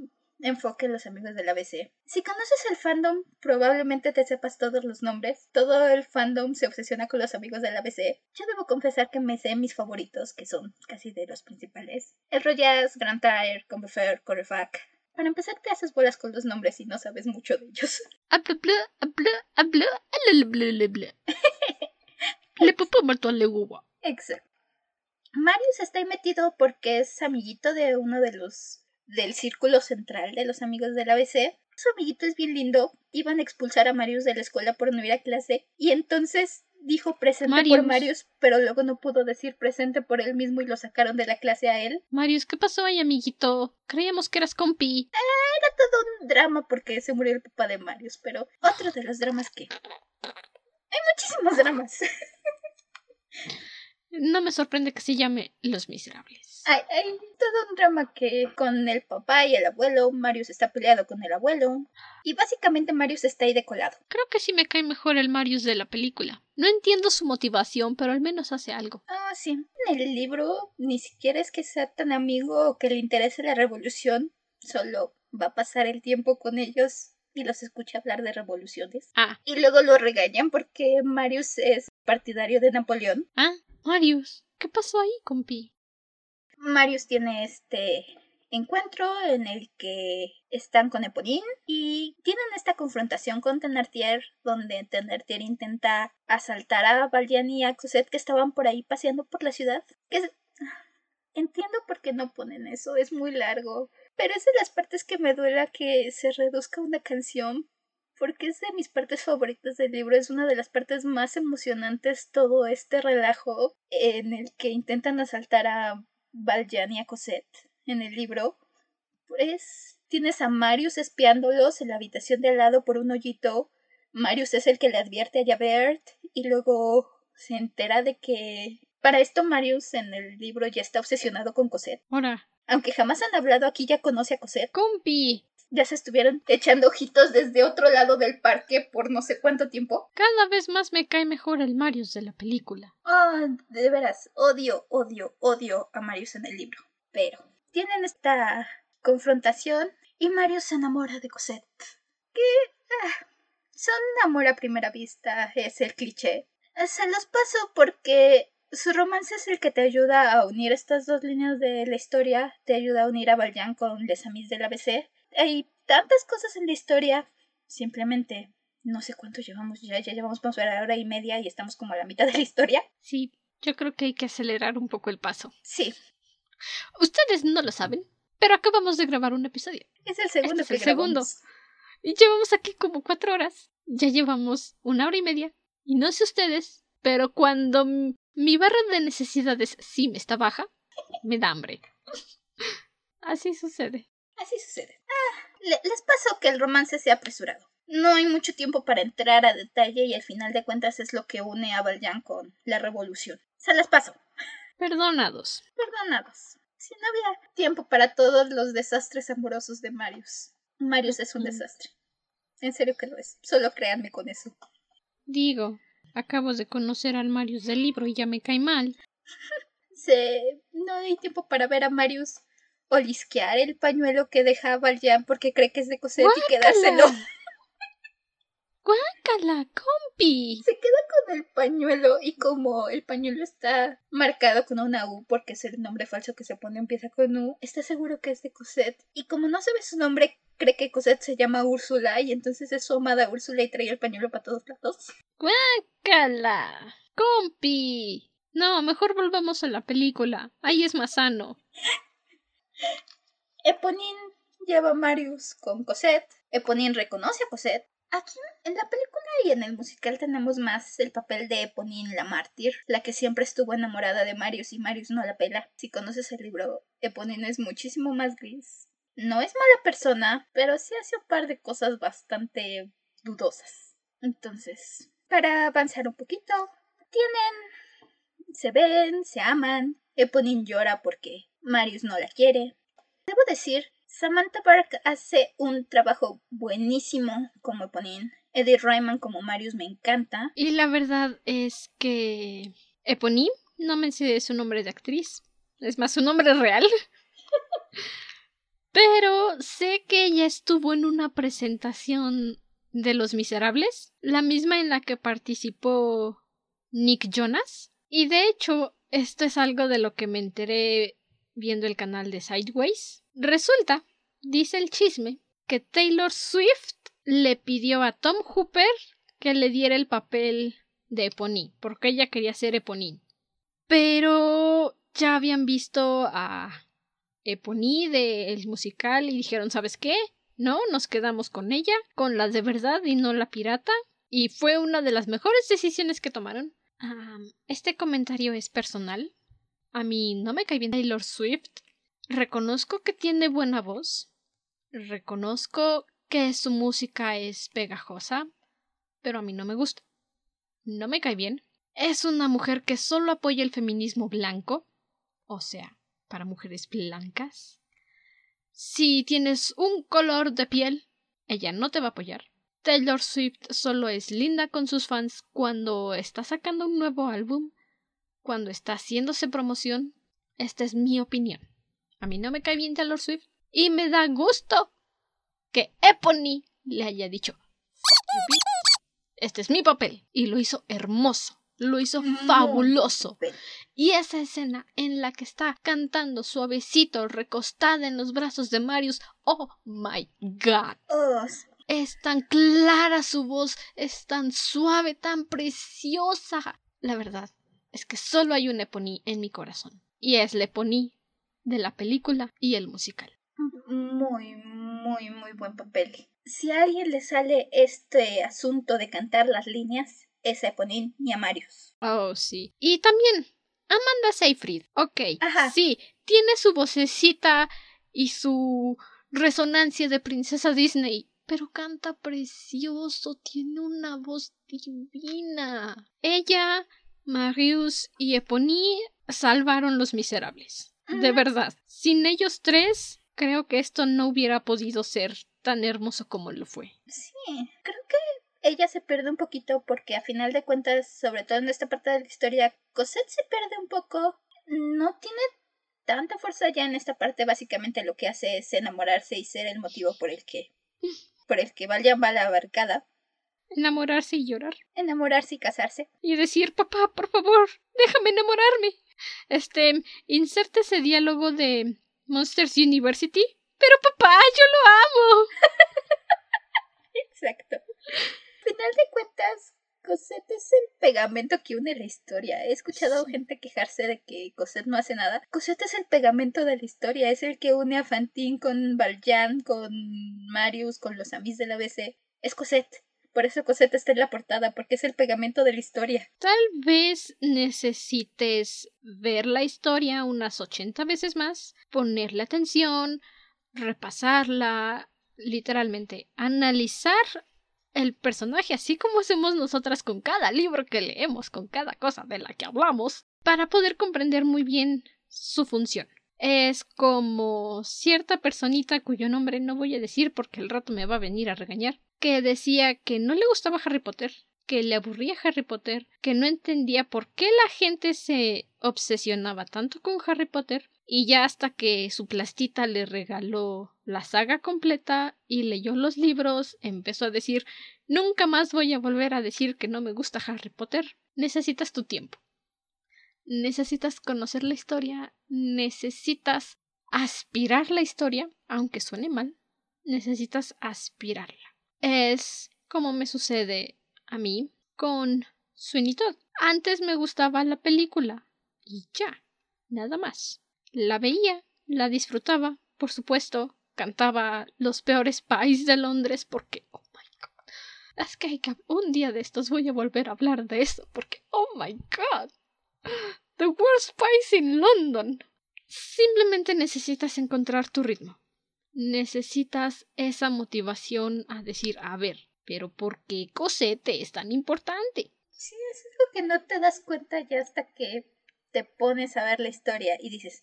enfoque en los amigos del ABC. Si conoces el fandom, probablemente te sepas todos los nombres. Todo el fandom se obsesiona con los amigos del ABC. Yo debo confesar que me sé mis favoritos, que son casi de los principales. El Royas, Grantire, Combefer, Corefak. Para empezar, te haces bolas con los nombres y no sabes mucho de ellos. Exacto. Marius está ahí metido porque es amiguito de uno de los del círculo central de los amigos del ABC. Su amiguito es bien lindo. Iban a expulsar a Marius de la escuela por no ir a clase. Y entonces dijo presente por Marius, pero luego no pudo decir presente por él mismo y lo sacaron de la clase a él. Marius, ¿qué pasó ahí, amiguito? Creíamos que eras compi. era todo un drama porque se murió el papá de Marius, pero otro de los dramas que... Hay muchísimos dramas. No me sorprende que se llame Los Miserables. Hay, todo un drama que con el papá y el abuelo, Marius está peleado con el abuelo. Y básicamente Marius está ahí decolado. Creo que sí me cae mejor el Marius de la película. No entiendo su motivación, pero al menos hace algo. Ah, sí. En el libro ni siquiera es que sea tan amigo o que le interese la revolución. Solo va a pasar el tiempo con ellos y los escucha hablar de revoluciones. Ah. Y luego lo regañan porque Marius es partidario de Napoleón. Ah. Marius, ¿qué pasó ahí, compi? Marius tiene este encuentro en el que están con Eponine y tienen esta confrontación con Tenartier donde Tenartier intenta asaltar a Valdian y a Cosette que estaban por ahí paseando por la ciudad. Entiendo por qué no ponen eso, es muy largo. Pero es de las partes que me duela que se reduzca una canción, porque es de mis partes favoritas del libro, es una de las partes más emocionantes todo este relajo en el que intentan asaltar a Valjean y a Cosette en el libro. Pues tienes a Marius espiándolos en la habitación de al lado por un hoyito. Marius es el que le advierte a Javert y luego se entera de que para esto Marius en el libro ya está obsesionado con Cosette. Ahora. Aunque jamás han hablado aquí, ya conoce a Cosette. Compi. Ya se estuvieron echando ojitos desde otro lado del parque por no sé cuánto tiempo. Cada vez más me cae mejor el Marius de la película. Ah, de veras, odio, odio, odio a Marius en el libro. Pero tienen esta confrontación y Marius se enamora de Cosette. Que ah, son amor a primera vista, es el cliché. Se los paso porque su romance es el que te ayuda a unir estas dos líneas de la historia, te ayuda a unir a Valjean con Les Amis del ABC. Hay tantas cosas en la historia, simplemente no sé cuánto llevamos ya, ya llevamos más a hora y media y estamos como a la mitad de la historia. Sí, yo creo que hay que acelerar un poco el paso. Sí. Ustedes no lo saben, pero acabamos de grabar un episodio. Es el segundo. Este es el segundo. Y llevamos aquí como cuatro horas. Ya llevamos una hora y media. Y no sé ustedes, pero cuando mi barra de necesidades sí me está baja, me da hambre. Así sucede. Así sucede. Ah, les paso que el romance sea apresurado. No hay mucho tiempo para entrar a detalle y al final de cuentas es lo que une a Valjean con la revolución. Se las paso. Perdonados. Perdonados. Si no había tiempo para todos los desastres amorosos de Marius. Marius es un desastre. En serio que lo es. Solo créanme con eso. Digo, Acabo de conocer al Marius del libro y ya me cae mal. Se... no hay tiempo para ver a Marius olisquear el pañuelo que deja Valjean porque cree que es de coser y quedárselo. ¡Guácala, compi! Se queda con el pañuelo y como el pañuelo está marcado con una U porque es el nombre falso que se pone empieza con U, está seguro que es de Cosette. Y como no sabe su nombre, cree que Cosette se llama Úrsula y entonces es su amada Úrsula y trae el pañuelo para todos lados. ¡Guácala! ¡Compi! No, mejor volvamos a la película. Ahí es más sano. Eponín lleva a Marius con Cosette. Eponín reconoce a Cosette. Aquí en la película y en el musical tenemos más el papel de Eponín la mártir, la que siempre estuvo enamorada de Marius y Marius no la pela. Si conoces el libro, Eponín es muchísimo más gris no es mala persona, pero sí hace un par de cosas bastante dudosas. Entonces, para avanzar un poquito, tienen, se ven, se aman. Eponine llora porque Marius no la quiere. Debo decir, Samantha Park hace un trabajo buenísimo como Eponine. Eddie Ryman como Marius me encanta. Y la verdad es que Eponine, no me sé su nombre de actriz, es más su nombre real. Pero sé que ella estuvo en una presentación de Los Miserables, la misma en la que participó Nick Jonas. Y de hecho, esto es algo de lo que me enteré viendo el canal de Sideways. Resulta, dice el chisme, que Taylor Swift le pidió a Tom Hooper que le diera el papel de Eponine, porque ella quería ser Eponine. Pero ya habían visto a Eponí del musical y dijeron, ¿sabes qué? No, nos quedamos con ella, con la de verdad y no la pirata. Y fue una de las mejores decisiones que tomaron. Este comentario es personal. A mí no me cae bien Taylor Swift. Reconozco que tiene buena voz. Reconozco que su música es pegajosa. Pero a mí no me gusta. No me cae bien. Es una mujer que solo apoya el feminismo blanco. O sea, para mujeres blancas. Si tienes un color de piel, ella no te va a apoyar. Taylor Swift solo es linda con sus fans cuando está sacando un nuevo álbum, cuando está haciéndose promoción. Esta es mi opinión. A mí no me cae bien Taylor Swift y me da gusto que Epony le haya dicho este es mi papel y lo hizo hermoso. Lo hizo fabuloso. Y esa escena en la que está cantando suavecito, recostada en los brazos de Marius. Oh my god. Es tan clara su voz, es tan suave, tan preciosa. La verdad es que solo hay un Epony en mi corazón. y es Lepony de la película y el musical. Muy, muy, muy buen papel. Si a alguien le sale este asunto de cantar las líneas, es a Eponín y a Marius. Oh, sí. Y también Amanda Seyfried. Ok. Ajá. Sí, tiene su vocecita y su resonancia de princesa Disney, pero canta precioso, tiene una voz divina. Ella, Marius y Epony salvaron los miserables. De verdad. Sin ellos tres, creo que esto no hubiera podido ser tan hermoso como lo fue. Sí, creo que ella se pierde un poquito porque a final de cuentas, sobre todo en esta parte de la historia, Cosette se pierde un poco. No tiene tanta fuerza ya en esta parte, básicamente lo que hace es enamorarse y ser el motivo por el que por el que Valjean va a la barcada. Enamorarse y llorar. Enamorarse y casarse. Y decir, papá, por favor, déjame enamorarme. Este, inserte ese diálogo de Monsters University. Pero papá, yo lo amo. Exacto. Final de cuentas, Cosette es el pegamento que une la historia. He escuchado gente quejarse de que Cosette no hace nada. Cosette es el pegamento de la historia, es el que une a Fantine con Valjean, con Marius, con los amis del ABC. Es Cosette. Por eso Cosette está en la portada, porque es el pegamento de la historia. Tal vez necesites ver la historia unas 80 veces más, ponerle atención, repasarla, literalmente, analizar el personaje, así como hacemos nosotras con cada libro que leemos, con cada cosa de la que hablamos, para poder comprender muy bien su función. Es como cierta personita cuyo nombre no voy a decir porque el rato me va a venir a regañar, que decía que no le gustaba Harry Potter, que le aburría Harry Potter, que no entendía por qué la gente se obsesionaba tanto con Harry Potter, y ya hasta que su plastita le regaló la saga completa y leyó los libros, empezó a decir nunca más voy a volver a decir que no me gusta Harry Potter. Necesitas tu tiempo. Necesitas conocer la historia, necesitas aspirar la historia, aunque suene mal, necesitas aspirarla. Es como me sucede a mí con Sweeney Todd. Antes me gustaba la película y ya, nada más. La veía, la disfrutaba, por supuesto, cantaba los peores pies de Londres porque, oh my god. Es que un día de estos voy a volver a hablar de eso porque, oh my god. The worst pies in London. Simplemente necesitas encontrar tu ritmo. Necesitas esa motivación a decir, a ver, pero ¿por qué Cosette es tan importante? Sí, es algo que no te das cuenta ya hasta que te pones a ver la historia y dices,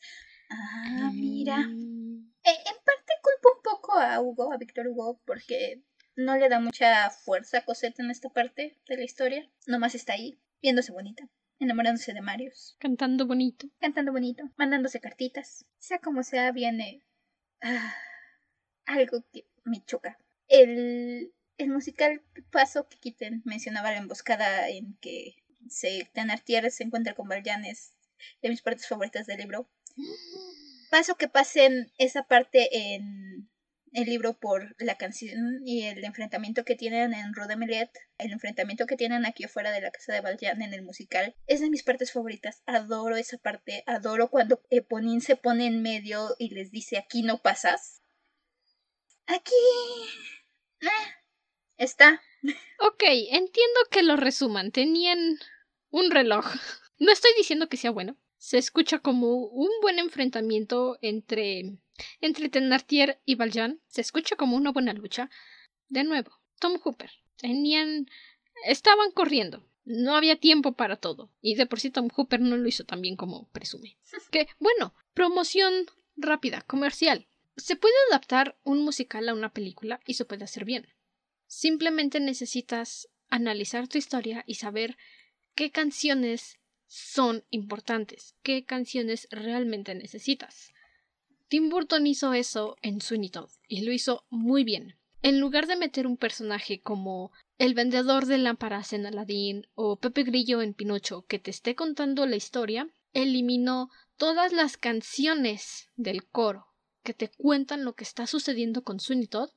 ah, mira. Mm. Eh, en parte culpo un poco a Hugo, a Víctor Hugo, porque no le da mucha fuerza a Cosette en esta parte de la historia. Nomás está ahí, viéndose bonita, enamorándose de Marius, Cantando bonito. cantando bonito, mandándose cartitas. Sea como sea, viene ah, algo que me choca. El, el musical Paso que Quiten mencionaba la emboscada en que se Thénardier se encuentra con Valjean es de mis partes favoritas del libro. Paso que pasen esa parte en el libro por la canción y el enfrentamiento que tienen en Rue de Millet, el enfrentamiento que tienen aquí afuera de la casa de Valjean en el musical, es de mis partes favoritas. Adoro esa parte, adoro cuando Eponine se pone en medio y les dice aquí no pasas. Aquí ah, está. Ok, entiendo que lo resuman. Tenían un reloj. No estoy diciendo que sea bueno. Se escucha como un buen enfrentamiento entre entre Thénardier y Valjean. Se escucha como una buena lucha. De nuevo, Tom Hooper. Tenían estaban corriendo. No había tiempo para todo. Y de por sí Tom Hooper no lo hizo tan bien como presume. Que, bueno, promoción rápida, comercial. Se puede adaptar un musical a una película y se puede hacer bien. Simplemente necesitas analizar tu historia y saber qué canciones son importantes, qué canciones realmente necesitas. Tim Burton hizo eso en Sweeney Todd y lo hizo muy bien. En lugar de meter un personaje como el vendedor de lámparas en Aladdin o Pepe Grillo en Pinocho que te esté contando la historia, eliminó todas las canciones del coro que te cuentan lo que está sucediendo con Sweeney Todd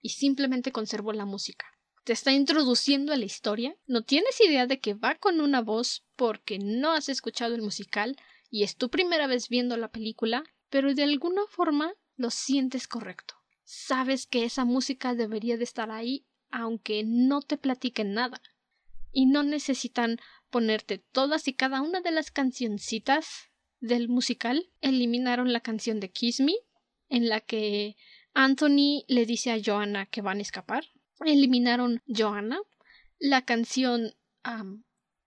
y simplemente conservó la música. Te está introduciendo a la historia, no tienes idea de que va con una voz porque no has escuchado el musical y es tu primera vez viendo la película, pero de alguna forma lo sientes correcto. Sabes que esa música debería de estar ahí aunque no te platiquen nada. Y no necesitan ponerte todas y cada una de las cancioncitas del musical. Eliminaron la canción de Kiss Me, en la que Anthony le dice a Joanna que van a escapar. Eliminaron Joanna, la canción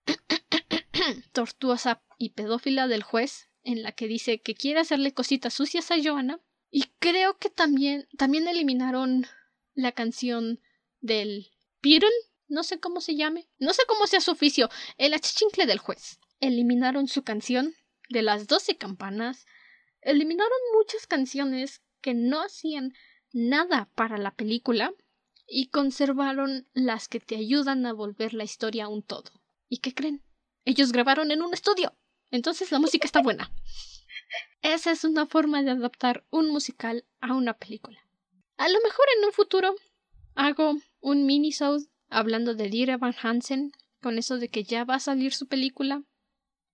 tortuosa y pedófila del juez, en la que dice que quiere hacerle cositas sucias a Joanna. Y creo que también, también eliminaron la canción del Beatle, no sé cómo se llame, no sé cómo sea su oficio, el achichincle del juez. Eliminaron su canción de las doce campanas, eliminaron muchas canciones que no hacían nada para la película y conservaron las que te ayudan a volver la historia a un todo. ¿Y qué creen? Ellos grabaron en un estudio. Entonces la música está buena. Esa es una forma de adaptar un musical a una película. A lo mejor en un futuro hago un mini-sode hablando de Dear Evan Hansen con eso de que ya va a salir su película.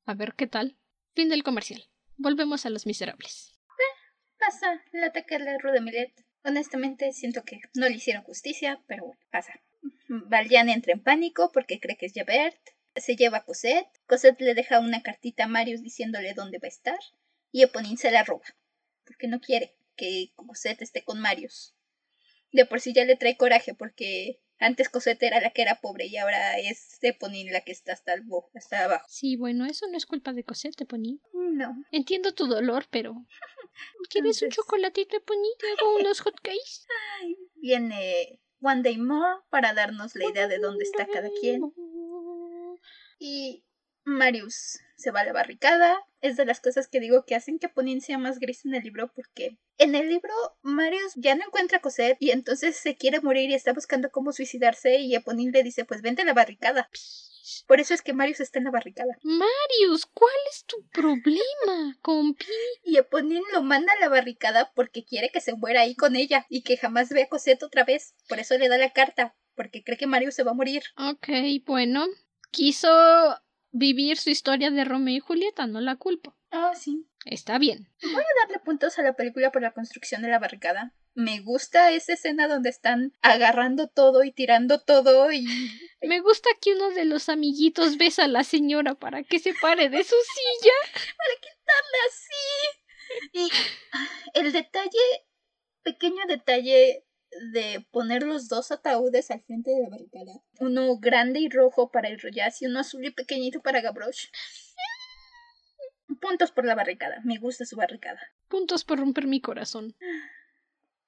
A ver qué tal. Fin del comercial. Volvemos a Los Miserables. Eh, pasa la de Millet. Honestamente siento que no le hicieron justicia, pero bueno, pasa. Valjean entra en pánico porque cree que es Javert. Se lleva a Cosette. Cosette le deja una cartita a Marius diciéndole dónde va a estar. Y Eponine se la roba. Porque no quiere que Cosette esté con Marius. De por sí ya le trae coraje porque antes Cosette era la que era pobre y ahora es Eponine la que está hasta, el hasta abajo. Sí, bueno, eso no es culpa de Cosette, Eponine. No. Entiendo tu dolor, pero... ¿Quieres un chocolatito? ¿Te hago unos hotcakes? Ay, viene One Day More para darnos la idea de dónde está cada quien. Y Marius se va a la barricada. Es de las cosas que digo que hacen que Ponin sea más gris en el libro porque en el libro Marius ya no encuentra a Cosette y entonces se quiere morir y está buscando cómo suicidarse y Eponine le dice pues vente a la barricada. Por eso es que Marius está en la barricada. Marius, ¿cuál es tu problema, compi? Y Eponine lo manda a la barricada porque quiere que se muera ahí con ella y que jamás vea a Cosette otra vez. Por eso le da la carta, porque cree que Marius se va a morir. Ok, bueno. Quiso vivir su historia de Romeo y Julieta, no la culpo. Ah, sí. Está bien. Voy a darle puntos a la película por la construcción de la barricada. Me gusta esa escena donde están agarrando todo y tirando todo y... Me gusta que uno de los amiguitos besa a la señora para que se pare de su silla. para quitarle así. Y ah, el detalle, pequeño detalle de poner los dos ataúdes al frente de la barricada. Uno grande y rojo para el Royas y uno azul y pequeñito para Gavroche. Puntos por la barricada. Me gusta su barricada. Puntos por romper mi corazón.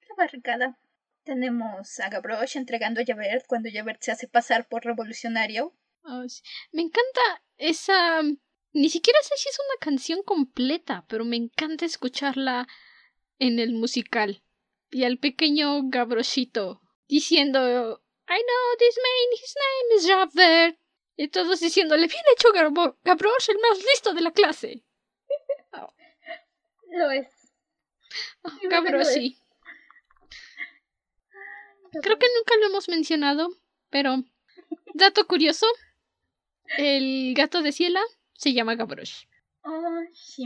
La barricada. Tenemos a Gavroche entregando a Javert cuando Javert se hace pasar por revolucionario. Me encanta esa... Ni siquiera sé si es una canción completa, pero me encanta escucharla en el musical y al pequeño Gabrochito diciendo I know this man, his name is Javert. Y todos diciéndole, bien hecho Gabroche, el más listo de la clase. Lo es. Oh, Gabrochi. Creo que nunca lo hemos mencionado, pero dato curioso, el gato de Ciela se llama Gabroche. Oh, sí.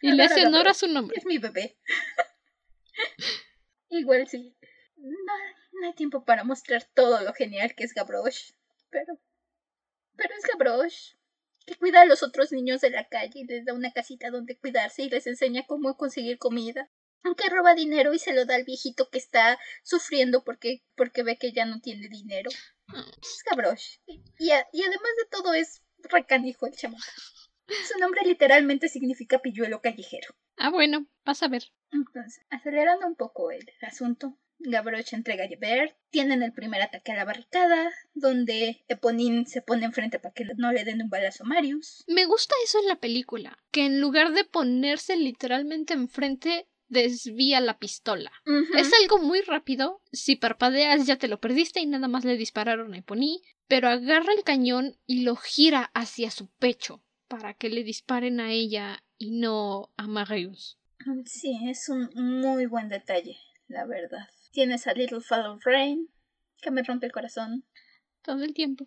Y le hace honor a su nombre. Es mi bebé. Igual sí. No, no, hay tiempo para mostrar todo lo genial que es Gavroche. Pero. Pero es Gavroche. Que cuida a los otros niños de la calle y les da una casita donde cuidarse y les enseña cómo conseguir comida. Aunque roba dinero y se lo da al viejito que está sufriendo porque, porque ve que ya no tiene dinero. Es Gavroche. Y, y además de todo es recanijo el chamaco. Su nombre literalmente significa pilluelo callejero. Ah, bueno, vas a ver. Entonces, acelerando un poco el asunto, Gavroche entrega a Javert, tienen el primer ataque a la barricada, donde Eponine se pone enfrente para que no le den un balazo a Marius. Me gusta eso en la película, que en lugar de ponerse literalmente enfrente, desvía la pistola. Es algo muy rápido, si parpadeas ya te lo perdiste y nada más le dispararon a Eponine, pero agarra el cañón y lo gira hacia su pecho para que le disparen a ella y no a Marius. Sí, es un muy buen detalle, la verdad. Tienes a Little Fall of Rain, que me rompe el corazón. Todo el tiempo.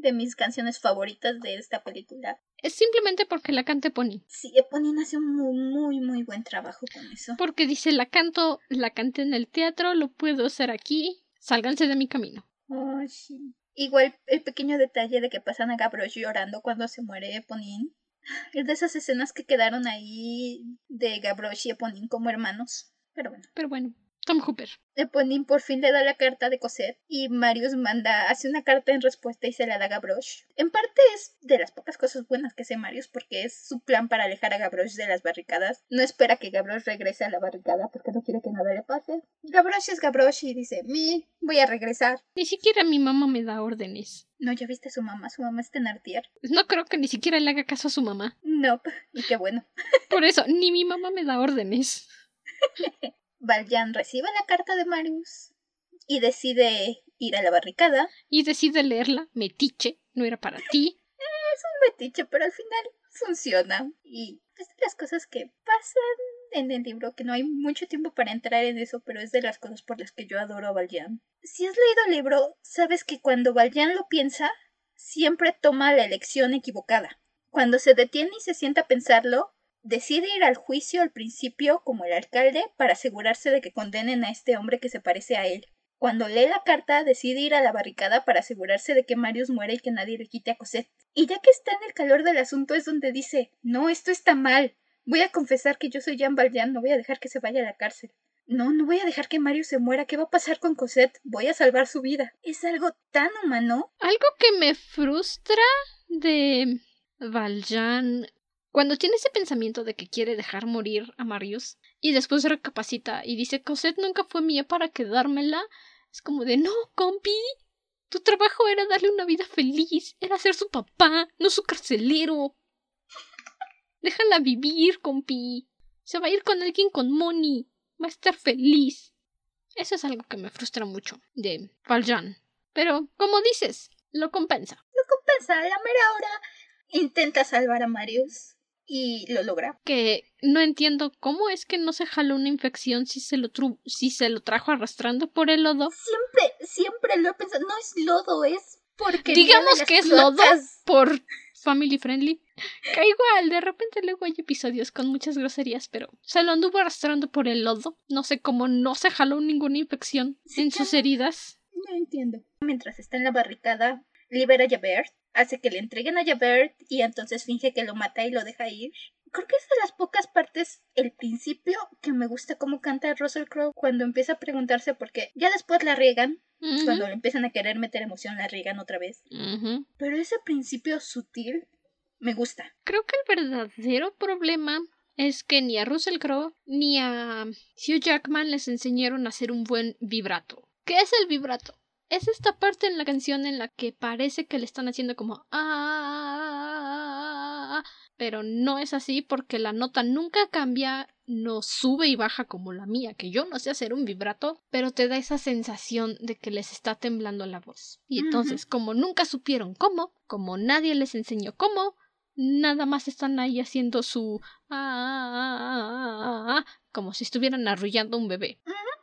de mis canciones favoritas de esta película. Es simplemente porque la canta Eponine. Sí, Eponine hace un muy, muy, muy buen trabajo con eso. Porque dice, la canto, la canté en el teatro, lo puedo hacer aquí, sálganse de mi camino. Oh, sí. Igual el pequeño detalle de que pasan a Gavroche llorando cuando se muere Eponine. Es de esas escenas que quedaron ahí de Gavroche y Eponine como hermanos. Pero bueno. Pero bueno, Tom Hooper. Eponine por fin le da la carta de Cosette y Marius manda, hace una carta en respuesta y se la da a Gavroche. En parte es de las pocas cosas buenas que hace Marius porque es su plan para alejar a Gavroche de las barricadas. No espera que Gavroche regrese a la barricada porque no quiere que nada le pase. Gavroche es Gavroche y dice, mi, voy a regresar. Ni siquiera mi mamá me da órdenes. No, ya viste a su mamá, su mamá está en Artier. No creo que ni siquiera le haga caso a su mamá. No, y qué bueno. Por eso, ni mi mamá me da órdenes. Valjean recibe la carta de Marius y decide ir a la barricada. Y decide leerla, metiche, no era para ti. Es un metiche, pero al final funciona. Y es de las cosas que pasan en el libro, que no hay mucho tiempo para entrar en eso, pero es de las cosas por las que yo adoro a Valjean. Si has leído el libro, sabes que cuando Valjean lo piensa, siempre toma la elección equivocada. Cuando se detiene y se sienta a pensarlo, decide ir al juicio al principio como el alcalde para asegurarse de que condenen a este hombre que se parece a él. Cuando lee la carta, decide ir a la barricada para asegurarse de que Marius muere y que nadie le quite a Cosette. Y ya que está en el calor del asunto es donde dice No, esto está mal. Voy a confesar que yo soy Jean Valjean, no voy a dejar que se vaya a la cárcel. No, no voy a dejar que Marius se muera. ¿Qué va a pasar con Cosette? Voy a salvar su vida. Es algo tan humano. Algo que me frustra de Valjean cuando tiene ese pensamiento de que quiere dejar morir a Marius y después recapacita y dice Cosette nunca fue mía para quedármela, es como de no, compi. Tu trabajo era darle una vida feliz, era ser su papá, no su carcelero. Déjala vivir, compi. Se va a ir con alguien con money. Va a estar feliz. Eso es algo que me frustra mucho de Valjean. Pero, como dices, lo compensa. Lo compensa. A la mera hora intenta salvar a Marius y lo logra. Que no entiendo cómo es que no se jaló una infección si se lo, si se lo trajo arrastrando por el lodo. Siempre, siempre lo he pensado. No es lodo, es porque. Digamos que es lodo por family friendly. Que igual, de repente luego hay episodios con muchas groserías, pero se lo anduvo arrastrando por el lodo. No sé cómo no se jaló ninguna infección en sus heridas. No entiendo. Mientras está en la barricada, libera a Javert hace que le entreguen a Javert y entonces finge que lo mata y lo deja ir. Creo que es de las pocas partes, el principio, que me gusta cómo canta Russell Crowe cuando empieza a preguntarse por qué. Ya después la riegan, cuando le empiezan a querer meter emoción, la riegan otra vez. Pero ese principio sutil me gusta. Creo que el verdadero problema es que ni a Russell Crowe ni a Hugh Jackman les enseñaron a hacer un buen vibrato. ¿Qué es el vibrato? Es esta parte en la canción en la que parece que le están haciendo como ah, pero no es así porque la nota nunca cambia, no sube y baja como la mía, que yo no sé hacer un vibrato, pero te da esa sensación de que les está temblando la voz. Y entonces, como nunca supieron cómo, como nadie les enseñó cómo, nada más están ahí haciendo su ah, como si estuvieran arrullando un bebé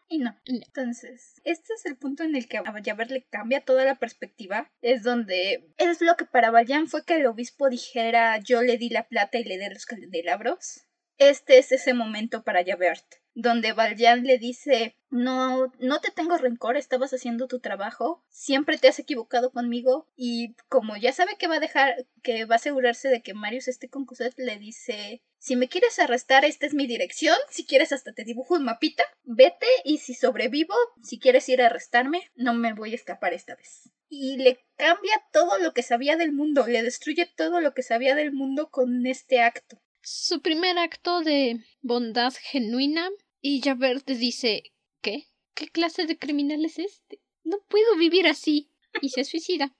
y no. Entonces, este es el punto en el que a Javert le cambia toda la perspectiva. Es donde es lo que para Valjean fue que el obispo dijera yo le di la plata y le di los candelabros. Este es ese momento para Javert, donde Valjean le dice no, no te tengo rencor, estabas haciendo tu trabajo, siempre te has equivocado conmigo y como ya sabe que va a dejar, que va a asegurarse de que Marius esté con Cosette, le dice si me quieres arrestar, esta es mi dirección. Si quieres, hasta te dibujo un mapita. Vete y si sobrevivo, si quieres ir a arrestarme, no me voy a escapar esta vez. Y le cambia todo lo que sabía del mundo, le destruye todo lo que sabía del mundo con este acto. Su primer acto de bondad genuina y Javert dice ¿Qué? ¿Qué clase de criminal es este? No puedo vivir así. Y se suicida.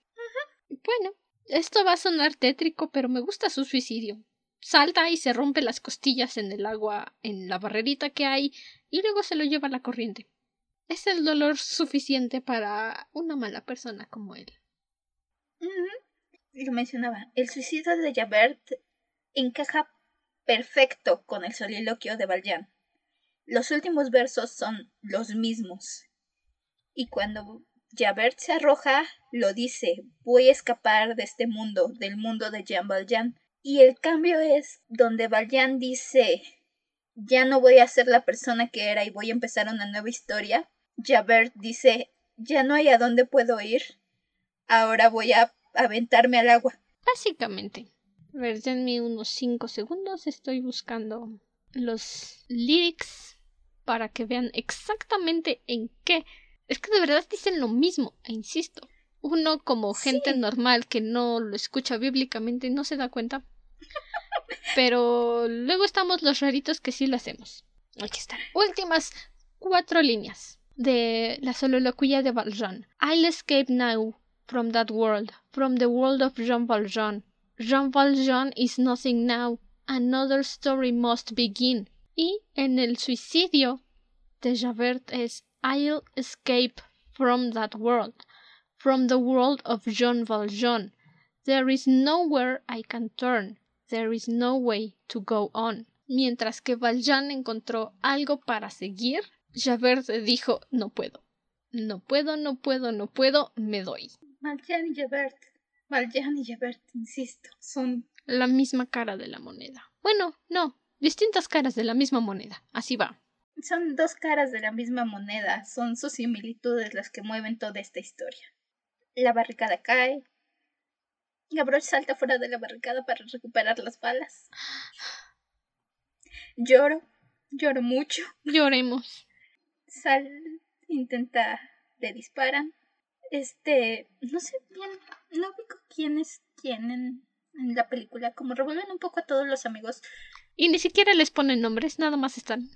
Bueno, esto va a sonar tétrico, pero me gusta su suicidio salta y se rompe las costillas en el agua, en la barrerita que hay, y luego se lo lleva a la corriente. Es el dolor suficiente para una mala persona como él. Lo mencionaba. El suicidio de Javert encaja perfecto con el soliloquio de Valjean. Los últimos versos son los mismos. Y cuando Javert se arroja, lo dice, voy a escapar de este mundo, del mundo de Jean Valjean. Y el cambio es donde Valjean dice, ya no voy a ser la persona que era y voy a empezar una nueva historia. Javert dice, ya no hay a dónde puedo ir, ahora voy a aventarme al agua. Básicamente. A ver, denme unos 5 segundos, estoy buscando los lyrics para que vean exactamente en qué. Es que de verdad dicen lo mismo, e insisto. Uno como gente normal que no lo escucha bíblicamente no se da cuenta. Pero luego estamos los raritos que sí lo hacemos. Aquí están. Últimas cuatro líneas de la soliloquia de Valjean. I'll escape now from that world, from the world of Jean Valjean. Jean Valjean is nothing now. Another story must begin. Y en el suicidio de Javert es I'll escape from that world, from the world of Jean Valjean. There is nowhere I can turn. There is no way to go on. Mientras que Valjean encontró algo para seguir, Javert dijo no puedo. No puedo, no puedo, no puedo, me doy. Valjean y Javert. Valjean y Javert, insisto, son la misma cara de la moneda. Bueno, no, distintas caras de la misma moneda. Así va. Son dos caras de la misma moneda, son sus similitudes las que mueven toda esta historia. La barricada cae. Gavroche salta fuera de la barricada para recuperar las balas. Lloro, lloro mucho. Lloremos. Sal intenta, le disparan. Este, no sé bien, no ubico quién es quién en, en la película, como revuelven un poco a todos los amigos. Y ni siquiera les ponen nombres, nada más están.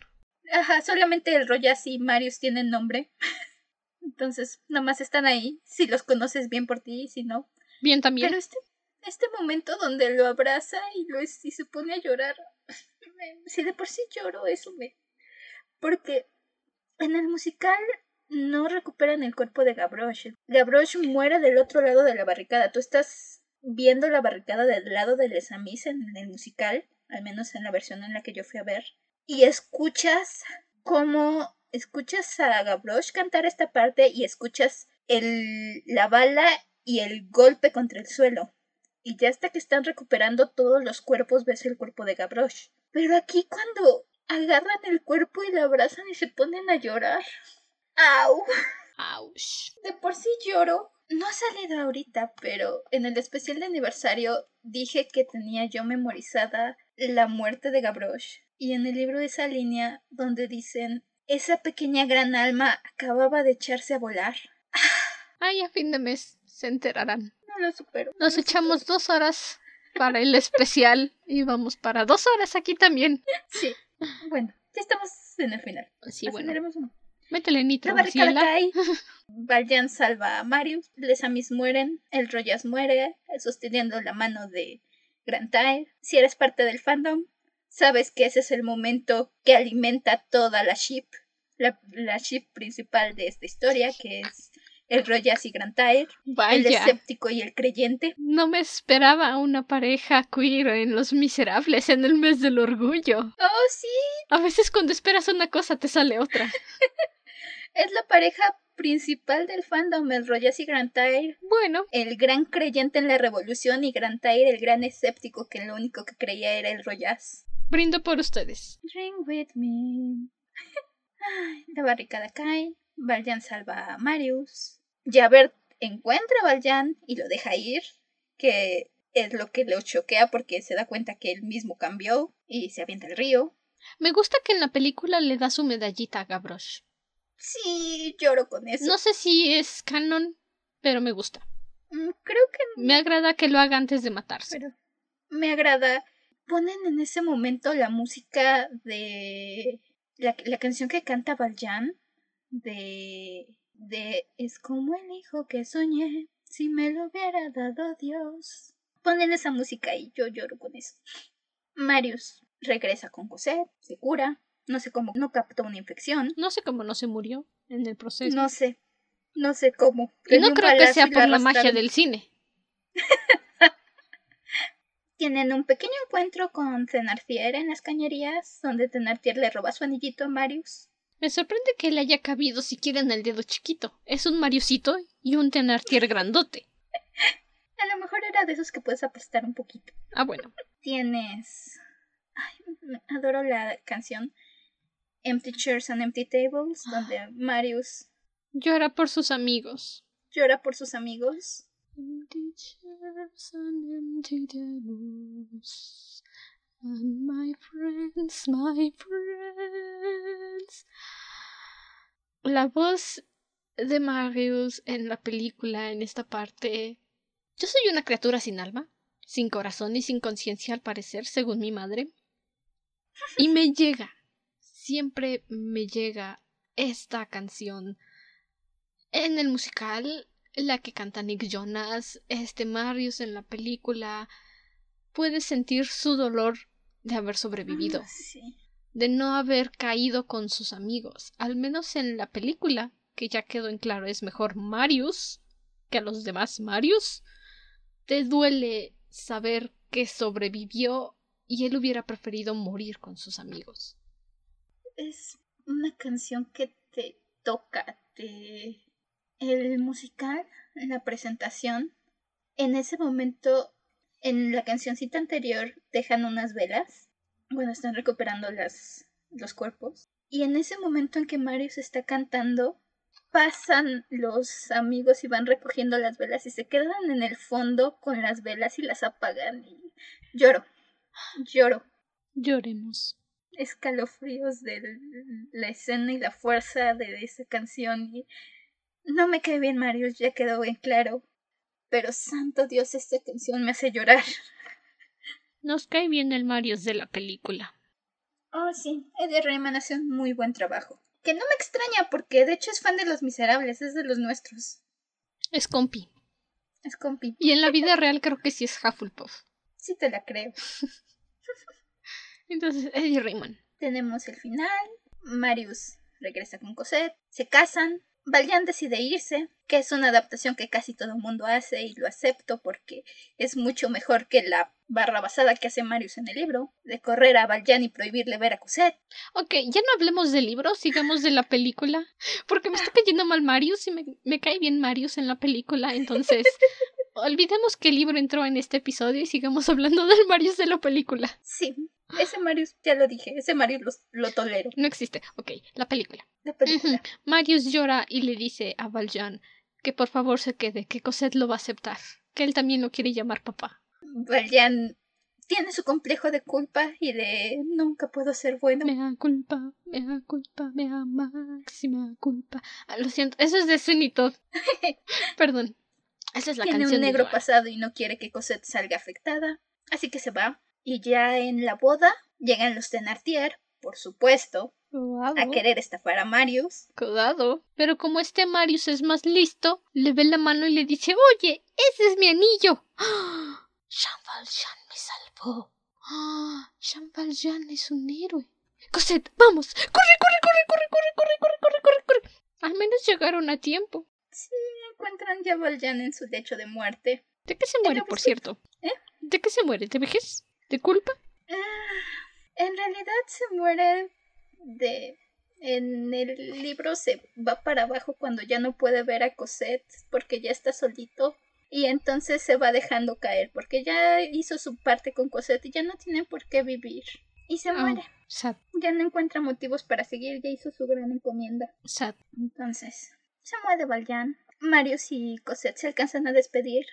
Ajá, solamente el Royas y Marius tienen nombre. Entonces, nada más están ahí. Si los conoces bien por ti, si no. Bien también. Pero este, este momento donde lo abraza y, lo, y se pone a llorar. si de por sí lloro, eso me. Porque en el musical no recuperan el cuerpo de Gavroche. Gavroche muere del otro lado de la barricada. Tú estás viendo la barricada del lado de Les Amis en el musical, al menos en la versión en la que yo fui a ver, y escuchas cómo escuchas a Gavroche cantar esta parte y escuchas el, la bala y el golpe contra el suelo. Y ya hasta que están recuperando todos los cuerpos ves el cuerpo de Gavroche. Pero aquí cuando agarran el cuerpo y lo abrazan y se ponen a llorar. ¡Au! De por sí lloro. No ha salido ahorita, pero en el especial de aniversario dije que tenía yo memorizada la muerte de Gavroche. Y en el libro esa línea donde dicen esa pequeña gran alma acababa de echarse a volar. Ay, a fin de mes se enterarán. No lo supero. Nos echamos dos horas para el especial y vamos para dos horas aquí también. Sí. Bueno, ya estamos en el final. Sí, bueno. Métele nitro. Valjean salva a Marius. Les Amis mueren. El Royas muere, sosteniendo la mano de Grantaire. Si eres parte del fandom, sabes que ese es el momento que alimenta toda la ship. La, la ship principal de esta historia, que es el Royas y Grantaire. El escéptico y el creyente. No me esperaba una pareja queer en Los Miserables en el mes del orgullo. Oh, sí. A veces cuando esperas una cosa te sale otra. Es la pareja principal del fandom, el Royas y Grantaire. Bueno, el gran creyente en la revolución y Grantaire el gran escéptico que lo único que creía era el Royas. brindo por ustedes. Drink with me. Ay, la barricada cae. Valjean salva a Marius. Javert encuentra a Valjean y lo deja ir, que es lo que lo choquea porque se da cuenta que él mismo cambió y se avienta al río. Me gusta que en la película le da su medallita a Gavroche. Sí, lloro con eso. No sé si es canon, pero me gusta. Mm, Creo que Me agrada que lo haga antes de matarse. pero me agrada. Ponen en ese momento la música de la, la canción que canta Valjean de de es como el hijo que soñé si me lo hubiera dado Dios. Ponen esa música y yo lloro con eso. Marius regresa con Cosette, se cura, no sé cómo, no captó una infección, No sé cómo no se murió en el proceso. no sé, no sé cómo. y no creo que sea por la magia del cine. Tienen un pequeño encuentro con Thenardier en las cañerías, donde Thenardier le roba su anillito a Marius. Me sorprende que le haya cabido siquiera en el dedo chiquito. Es un Mariusito y un Tenartier grandote. A lo mejor era de esos que puedes aplastar un poquito. Ah, bueno. Tienes. Ay, adoro la canción Empty Chairs and Empty Tables, donde Marius llora por sus amigos. Llora por sus amigos. Empty chairs and empty tables. And my friends, my friends. La voz de Marius en la película, en esta parte. Yo soy una criatura sin alma, sin corazón y sin conciencia al parecer, según mi madre. Y me llega, siempre me llega esta canción. En el musical, la que canta Nick Jonas, este Marius en la película, puedes sentir su dolor de haber sobrevivido, Sí. de no haber caído con sus amigos. Al menos en la película, que ya quedó en claro es mejor Marius que a los demás Marius. Te duele saber que sobrevivió y él hubiera preferido morir con sus amigos. Es una canción que te toca, te... El musical, la presentación, en ese momento, en la cancioncita anterior, dejan unas velas. Bueno, están recuperando las, los cuerpos. Y en ese momento en que Marius está cantando, pasan los amigos y van recogiendo las velas y se quedan en el fondo con las velas y las apagan lloro, lloro. Lloremos. Escalofríos de la escena y la fuerza de esa canción y no me cae bien Marius, ya quedó bien claro, pero santo Dios, esta canción me hace llorar. Nos cae bien el Marius de la película. Oh, sí, Eddie Rayman hace un muy buen trabajo. Que no me extraña porque de hecho es fan de Los Miserables, es de los nuestros. Es compi. Es compi. Y en la vida real creo que sí es Hufflepuff. Sí te la creo. Entonces, Eddie Rayman. Tenemos el final. Marius regresa con Cosette. Se casan. Valjean decide irse, que es una adaptación que casi todo el mundo hace y lo acepto porque es mucho mejor que la barra basada que hace Marius en el libro, de correr a Valjean y prohibirle ver a Cosette. Ok, ya no hablemos del libro, sigamos de la película, porque me está cayendo mal Marius y me, me cae bien Marius en la película, entonces olvidemos que el libro entró en este episodio y sigamos hablando del Marius de la película. Sí, ese Marius, ya lo dije, ese Marius lo, lo tolero. No existe. Ok, la película. La película. Marius llora y le dice a Valjean que por favor se quede, que Cosette lo va a aceptar, que él también lo quiere llamar papá. Valjean tiene su complejo de culpa y de nunca puedo ser bueno. Me da culpa, me da culpa, me da máxima culpa. Ah, lo siento, eso es de Sweeney Todd. Perdón. Esa es la tiene canción un negro pasado y no quiere que Cosette salga afectada, así que se va. Y ya en la boda llegan los Thenardier, por supuesto, Cuidado, a querer estafar a Marius. cuidado. Pero como este Marius es más listo, le ve la mano y le dice, oye, ese es mi anillo. ¡Ah! Jean Valjean me salvó. ¡Ah! Jean Valjean es un héroe. Cosette, vamos. Corre, corre, corre, corre, corre, corre, corre, corre, corre, corre. Al menos llegaron a tiempo. Sí, encuentran ya Valjean en su lecho de muerte. ¿De qué se muere, por cierto? ¿Eh? ¿De qué se muere? ¿De vejez? ¿De culpa? Ah, en realidad se muere de... En el libro se va para abajo cuando ya no puede ver a Cosette porque ya está solito y entonces se va dejando caer porque ya hizo su parte con Cosette y ya no tiene por qué vivir y se Ah. muere. Sad, Ya no encuentra motivos para seguir, ya hizo su gran encomienda. sad. Entonces, se muere Valjean. Marius y Cosette se alcanzan a despedir.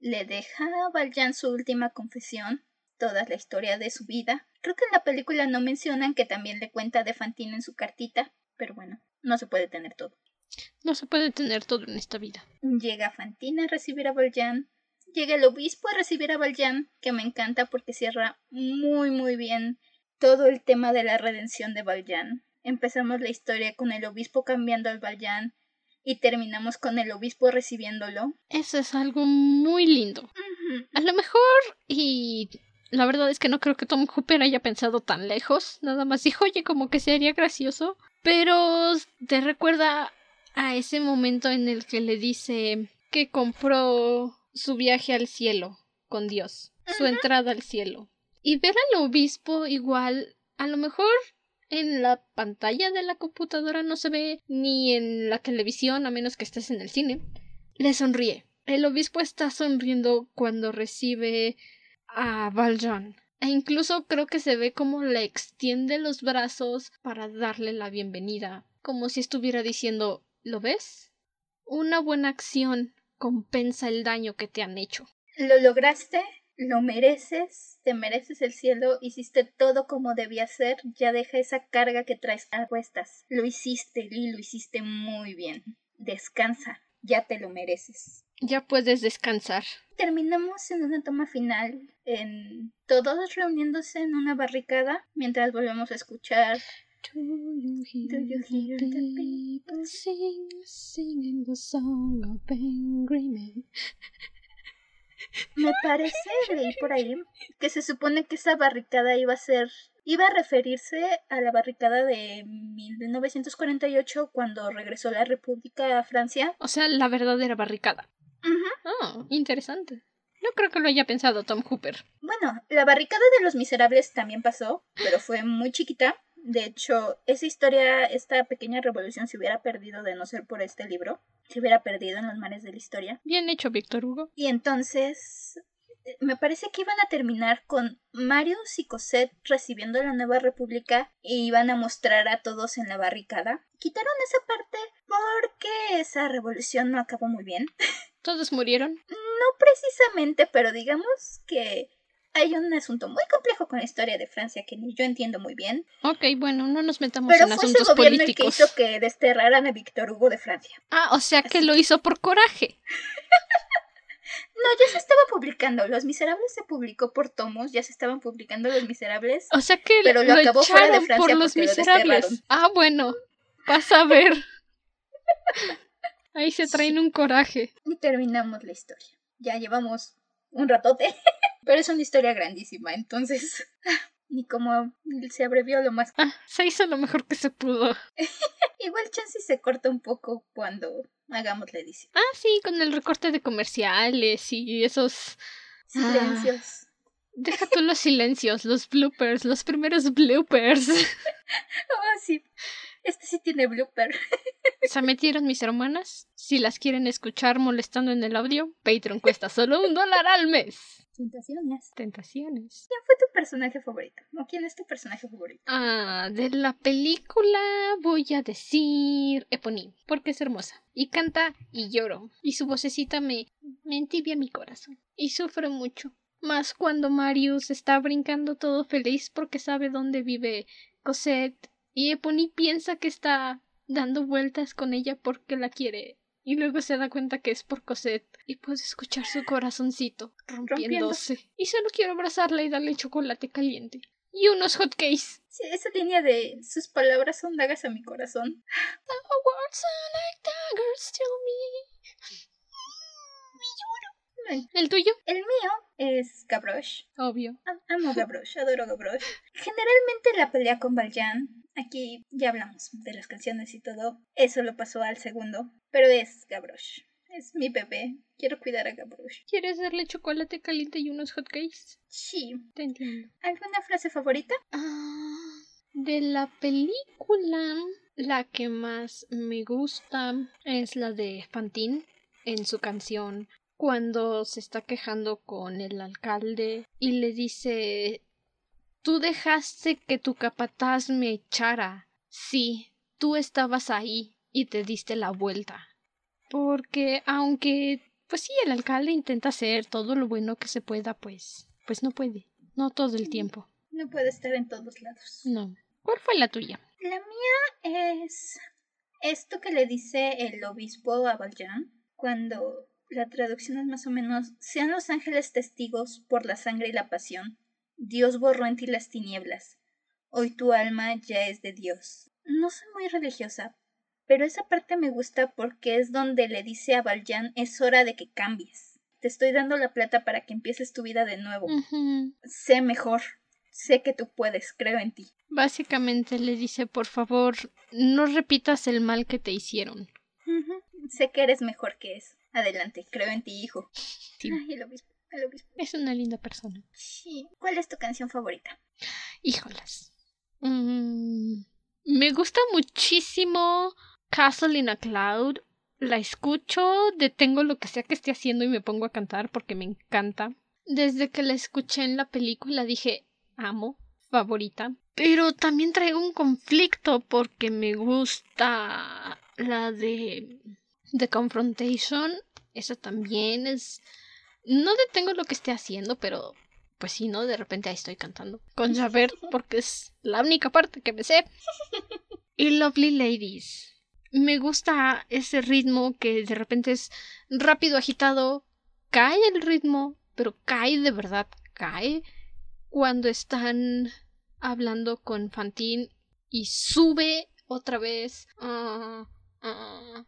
Le deja a Valjean su última confesión, toda la historia de su vida. Creo que en la película no mencionan que también le cuenta de Fantine en su cartita, pero bueno, no se puede tener todo. No se puede tener todo en esta vida. Llega Fantine a recibir a Valjean. Llega el obispo a recibir a Valjean, que me encanta porque cierra muy muy bien todo el tema de la redención de Valjean. Empezamos la historia con el obispo cambiando al Valjean y terminamos con el obispo recibiéndolo. Eso es algo muy lindo. A lo mejor, y la verdad es que no creo que Tom Hooper haya pensado tan lejos. Nada más dijo, oye, como que sería gracioso. Pero te recuerda a ese momento en el que le dice que compró su viaje al cielo con Dios, su entrada al cielo. Y ver al obispo igual, a lo mejor en la pantalla de la computadora no se ve ni en la televisión a menos que estés en el cine, le sonríe. El obispo está sonriendo cuando recibe a Valjean. E incluso creo que se ve como le extiende los brazos para darle la bienvenida, como si estuviera diciendo ¿Lo ves? Una buena acción compensa el daño que te han hecho. Lo lograste, lo mereces, te mereces el cielo, hiciste todo como debía ser, ya deja esa carga que traes a cuestas. Lo hiciste, Lee, lo hiciste muy bien. Descansa, ya te lo mereces. Ya puedes descansar. Terminamos en una toma final, en todos reuniéndose en una barricada, mientras volvemos a escuchar Do you hear, the people sing, singing the song of Men? Me parece, leí por ahí, que se supone que esa barricada iba a ser, iba a referirse a la barricada de 1948 cuando regresó la República a Francia. O sea, la verdadera barricada. Oh, interesante. No creo que lo haya pensado Tom Hooper. Bueno, la barricada de los miserables también pasó, pero fue muy chiquita. De hecho, esa historia, esta pequeña revolución se hubiera perdido de no ser por este libro. Hubiera perdido en los mares de la historia. Bien hecho, Víctor Hugo. Y entonces, me parece que iban a terminar con Marius y Cosette recibiendo la nueva república y iban a mostrar a todos en la barricada. Quitaron esa parte porque esa revolución no acabó muy bien. ¿Todos murieron? No precisamente, pero digamos que hay un asunto muy complejo con la historia de Francia que ni yo entiendo muy bien. Ok, bueno, no nos metamos en asuntos ese gobierno El que hizo que desterraran a Víctor Hugo de Francia. Ah, o sea que lo hizo por coraje. No, ya se estaba publicando. Los Miserables se publicó por tomos, ya se estaban publicando Los Miserables. O sea que pero lo, acabó fuera de Francia por Los Miserables. ah, bueno, vas a ver. Ahí se traen un coraje. Y terminamos la historia. Ya llevamos un ratote. Pero es una historia grandísima, entonces. Ni como se abrevió lo más. Ah, se hizo lo mejor que se pudo. Igual chance se corta un poco cuando hagamos la edición. Ah, sí, con el recorte de comerciales y esos silencios. Ah, deja tú los silencios, los bloopers, los primeros bloopers. oh, sí. Este sí tiene blooper. ¿Se metieron mis hermanas? Si las quieren escuchar molestando en el audio, Patreon cuesta solo un dólar al mes. Tentaciones. Tentaciones. ¿Quién fue tu personaje favorito? ¿O quién es tu personaje favorito? Ah, de la película voy a decir Eponine, porque es hermosa. Y canta y lloro. Y su vocecita me, me entibia mi corazón. Y sufre mucho. Más cuando Marius está brincando todo feliz porque sabe dónde vive Cosette y Epony piensa que está dando vueltas con ella porque la quiere. Y luego se da cuenta que es por Cosette y puede escuchar su corazoncito rompiéndose. Y solo quiero abrazarla y darle chocolate caliente. Y unos hotcakes. Sí, esa línea de sus palabras son dagas a mi corazón. ¿El tuyo? El mío es Gavroche. Obvio. Amo Gavroche, adoro Gavroche. Generalmente la pelea con Valjean, aquí ya hablamos de las canciones y todo, eso lo pasó al segundo, pero es Gavroche. Es mi bebé. Quiero cuidar a Gavroche. ¿Quieres darle chocolate caliente y unos hotcakes? Sí. Te entiendo. ¿Alguna frase favorita? Ah, de la película, la que más me gusta es la de Fantine en su canción cuando se está quejando con el alcalde y le dice Tú dejaste que tu capataz me echara. Sí, tú estabas ahí y te diste la vuelta. Porque aunque pues sí, el alcalde intenta hacer todo lo bueno que se pueda, pues pues no puede, no todo el tiempo. No puede estar en todos lados. No. ¿Cuál fue la tuya? La mía es esto que le dice el obispo a Valjean cuando la traducción es más o menos, sean los ángeles testigos por la sangre y la pasión. Dios borró en ti las tinieblas. Hoy tu alma ya es de Dios. No soy muy religiosa, pero esa parte me gusta porque es donde le dice a Valjean es hora de que cambies. Te estoy dando la plata para que empieces tu vida de nuevo. Sé mejor. Sé que tú puedes, creo en ti. Básicamente le dice, por favor, no repitas el mal que te hicieron. Sé que eres mejor que eso. Adelante, creo en ti, hijo. Sí. el obispo, Es una linda persona. Sí. ¿Cuál es tu canción favorita? Híjolas. Mm, me gusta muchísimo Castle in a Cloud. La escucho, detengo lo que sea que esté haciendo y me pongo a cantar porque me encanta. Desde que la escuché en la película dije, amo, favorita. Pero también traigo un conflicto porque me gusta la de The Confrontation. Esa también es... No detengo lo que esté haciendo, pero pues sí, ¿no? De repente ahí estoy cantando. Con Javert, porque es la única parte que me sé. Y Lovely Ladies. Me gusta ese ritmo que de repente es rápido, agitado. Cae el ritmo, pero cae de verdad, cae cuando están hablando con Fantine y sube otra vez. Ah, ah,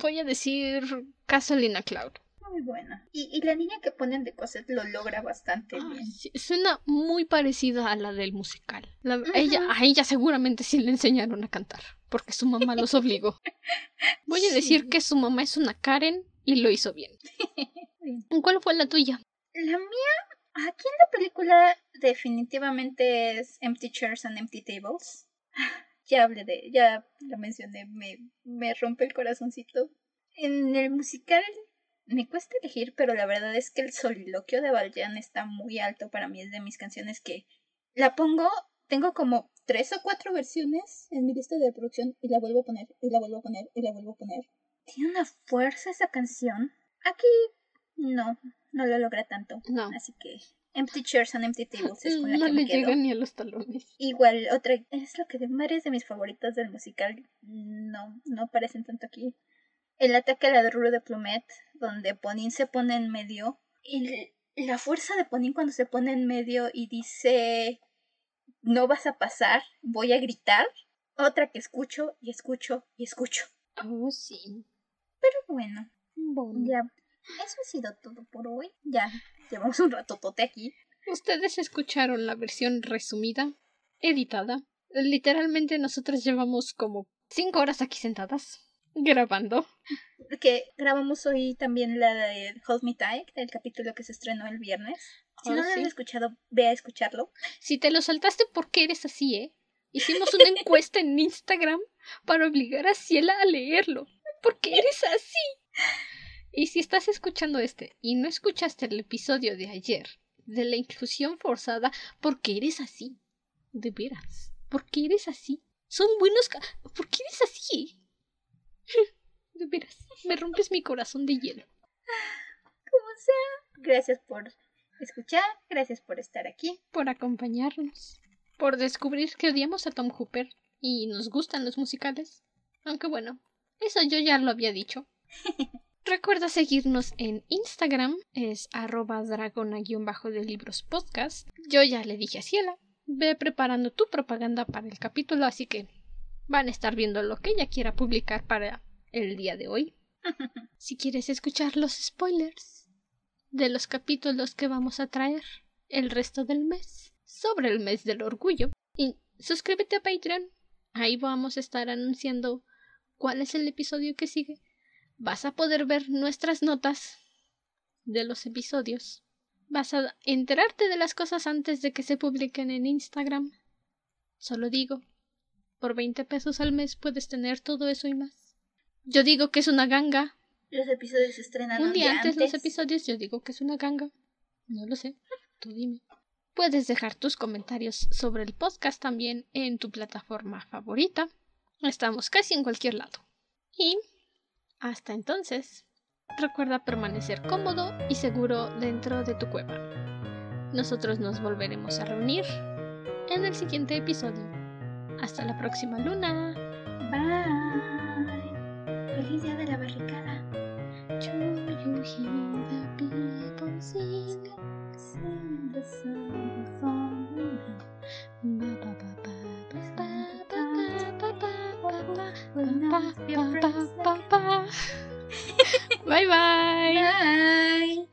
voy a decir Casalina Cloud. Muy buena. Y, la niña que ponen de Cosette lo logra bastante bien. suena muy parecida a la del musical. ella, a ella seguramente sí le enseñaron a cantar, porque su mamá los obligó. Voy a decir que su mamá es una Karen y lo hizo bien. ¿Cuál fue la tuya? La mía, aquí en la película definitivamente es Empty Chairs and Empty Tables. Ya hablé de, ya la mencioné, me, me rompe el corazoncito. En el musical me cuesta elegir, pero la verdad es que el soliloquio de Valjean está muy alto para mí. Es de mis canciones que la pongo, tengo como tres o cuatro versiones en mi lista de reproducción y la vuelvo a poner, y la vuelvo a poner, y la vuelvo a poner. Tiene una fuerza esa canción. Aquí no, no lo logra tanto. No. Así que Empty Chairs and Empty Tables es con la no que le me quedo. llega ni a los talones. Igual, otra, es lo que de varias de mis favoritas del musical. No, no aparecen tanto aquí. El ataque a la Rue de Plumet, donde Ponin se pone en medio. Y la fuerza de Ponin cuando se pone en medio y dice no vas a pasar, voy a gritar. Otra que escucho y escucho y escucho. Oh, sí. Pero bueno, ya eso ha sido todo por hoy. Ya llevamos un ratotote aquí. Ustedes escucharon la versión resumida, editada. Literalmente nosotros llevamos como cinco horas aquí sentadas grabando. Que grabamos hoy también la de Hold Me Tight, el capítulo que se estrenó el viernes. Si no lo has escuchado, ve a escucharlo. Si te lo saltaste, ¿por qué eres así, eh? Hicimos una encuesta en Instagram para obligar a Ciela a leerlo. ¿Por qué eres así? Y si estás escuchando este y no escuchaste el episodio de ayer de la inclusión forzada, ¿por qué eres así? De veras, ¿por qué eres así? Son buenos... ¿Por qué eres así? De veras, me rompes mi corazón de hielo. Como sea, gracias por escuchar, gracias por estar aquí. Por acompañarnos, por descubrir que odiamos a Tom Hooper y nos gustan los musicales. Aunque bueno, eso yo ya lo había dicho. Recuerda seguirnos en Instagram, es arroba dragona-de libros podcast. Yo ya le dije a Ciela, ve preparando tu propaganda para el capítulo, así que van a estar viendo lo que ella quiera publicar para el día de hoy. si quieres escuchar los spoilers de los capítulos que vamos a traer el resto del mes, sobre el mes del orgullo, y suscríbete a Patreon. Ahí vamos a estar anunciando cuál es el episodio que sigue vas a poder ver nuestras notas de los episodios. Vas a enterarte de las cosas antes de que se publiquen en Instagram. Solo digo, por 20 pesos al mes puedes tener todo eso y más. Yo digo que es una ganga. Los episodios se estrenan un día antes, los episodios. Yo digo que es una ganga. No lo sé. Tú dime. Puedes dejar tus comentarios sobre el podcast también en tu plataforma favorita. Estamos casi en cualquier lado. Y hasta entonces, recuerda permanecer cómodo y seguro dentro de tu cueva. Nosotros nos volveremos a reunir en el siguiente episodio. Hasta la próxima luna. Bye. Feliz día de la barricada. Bye bye. Bye.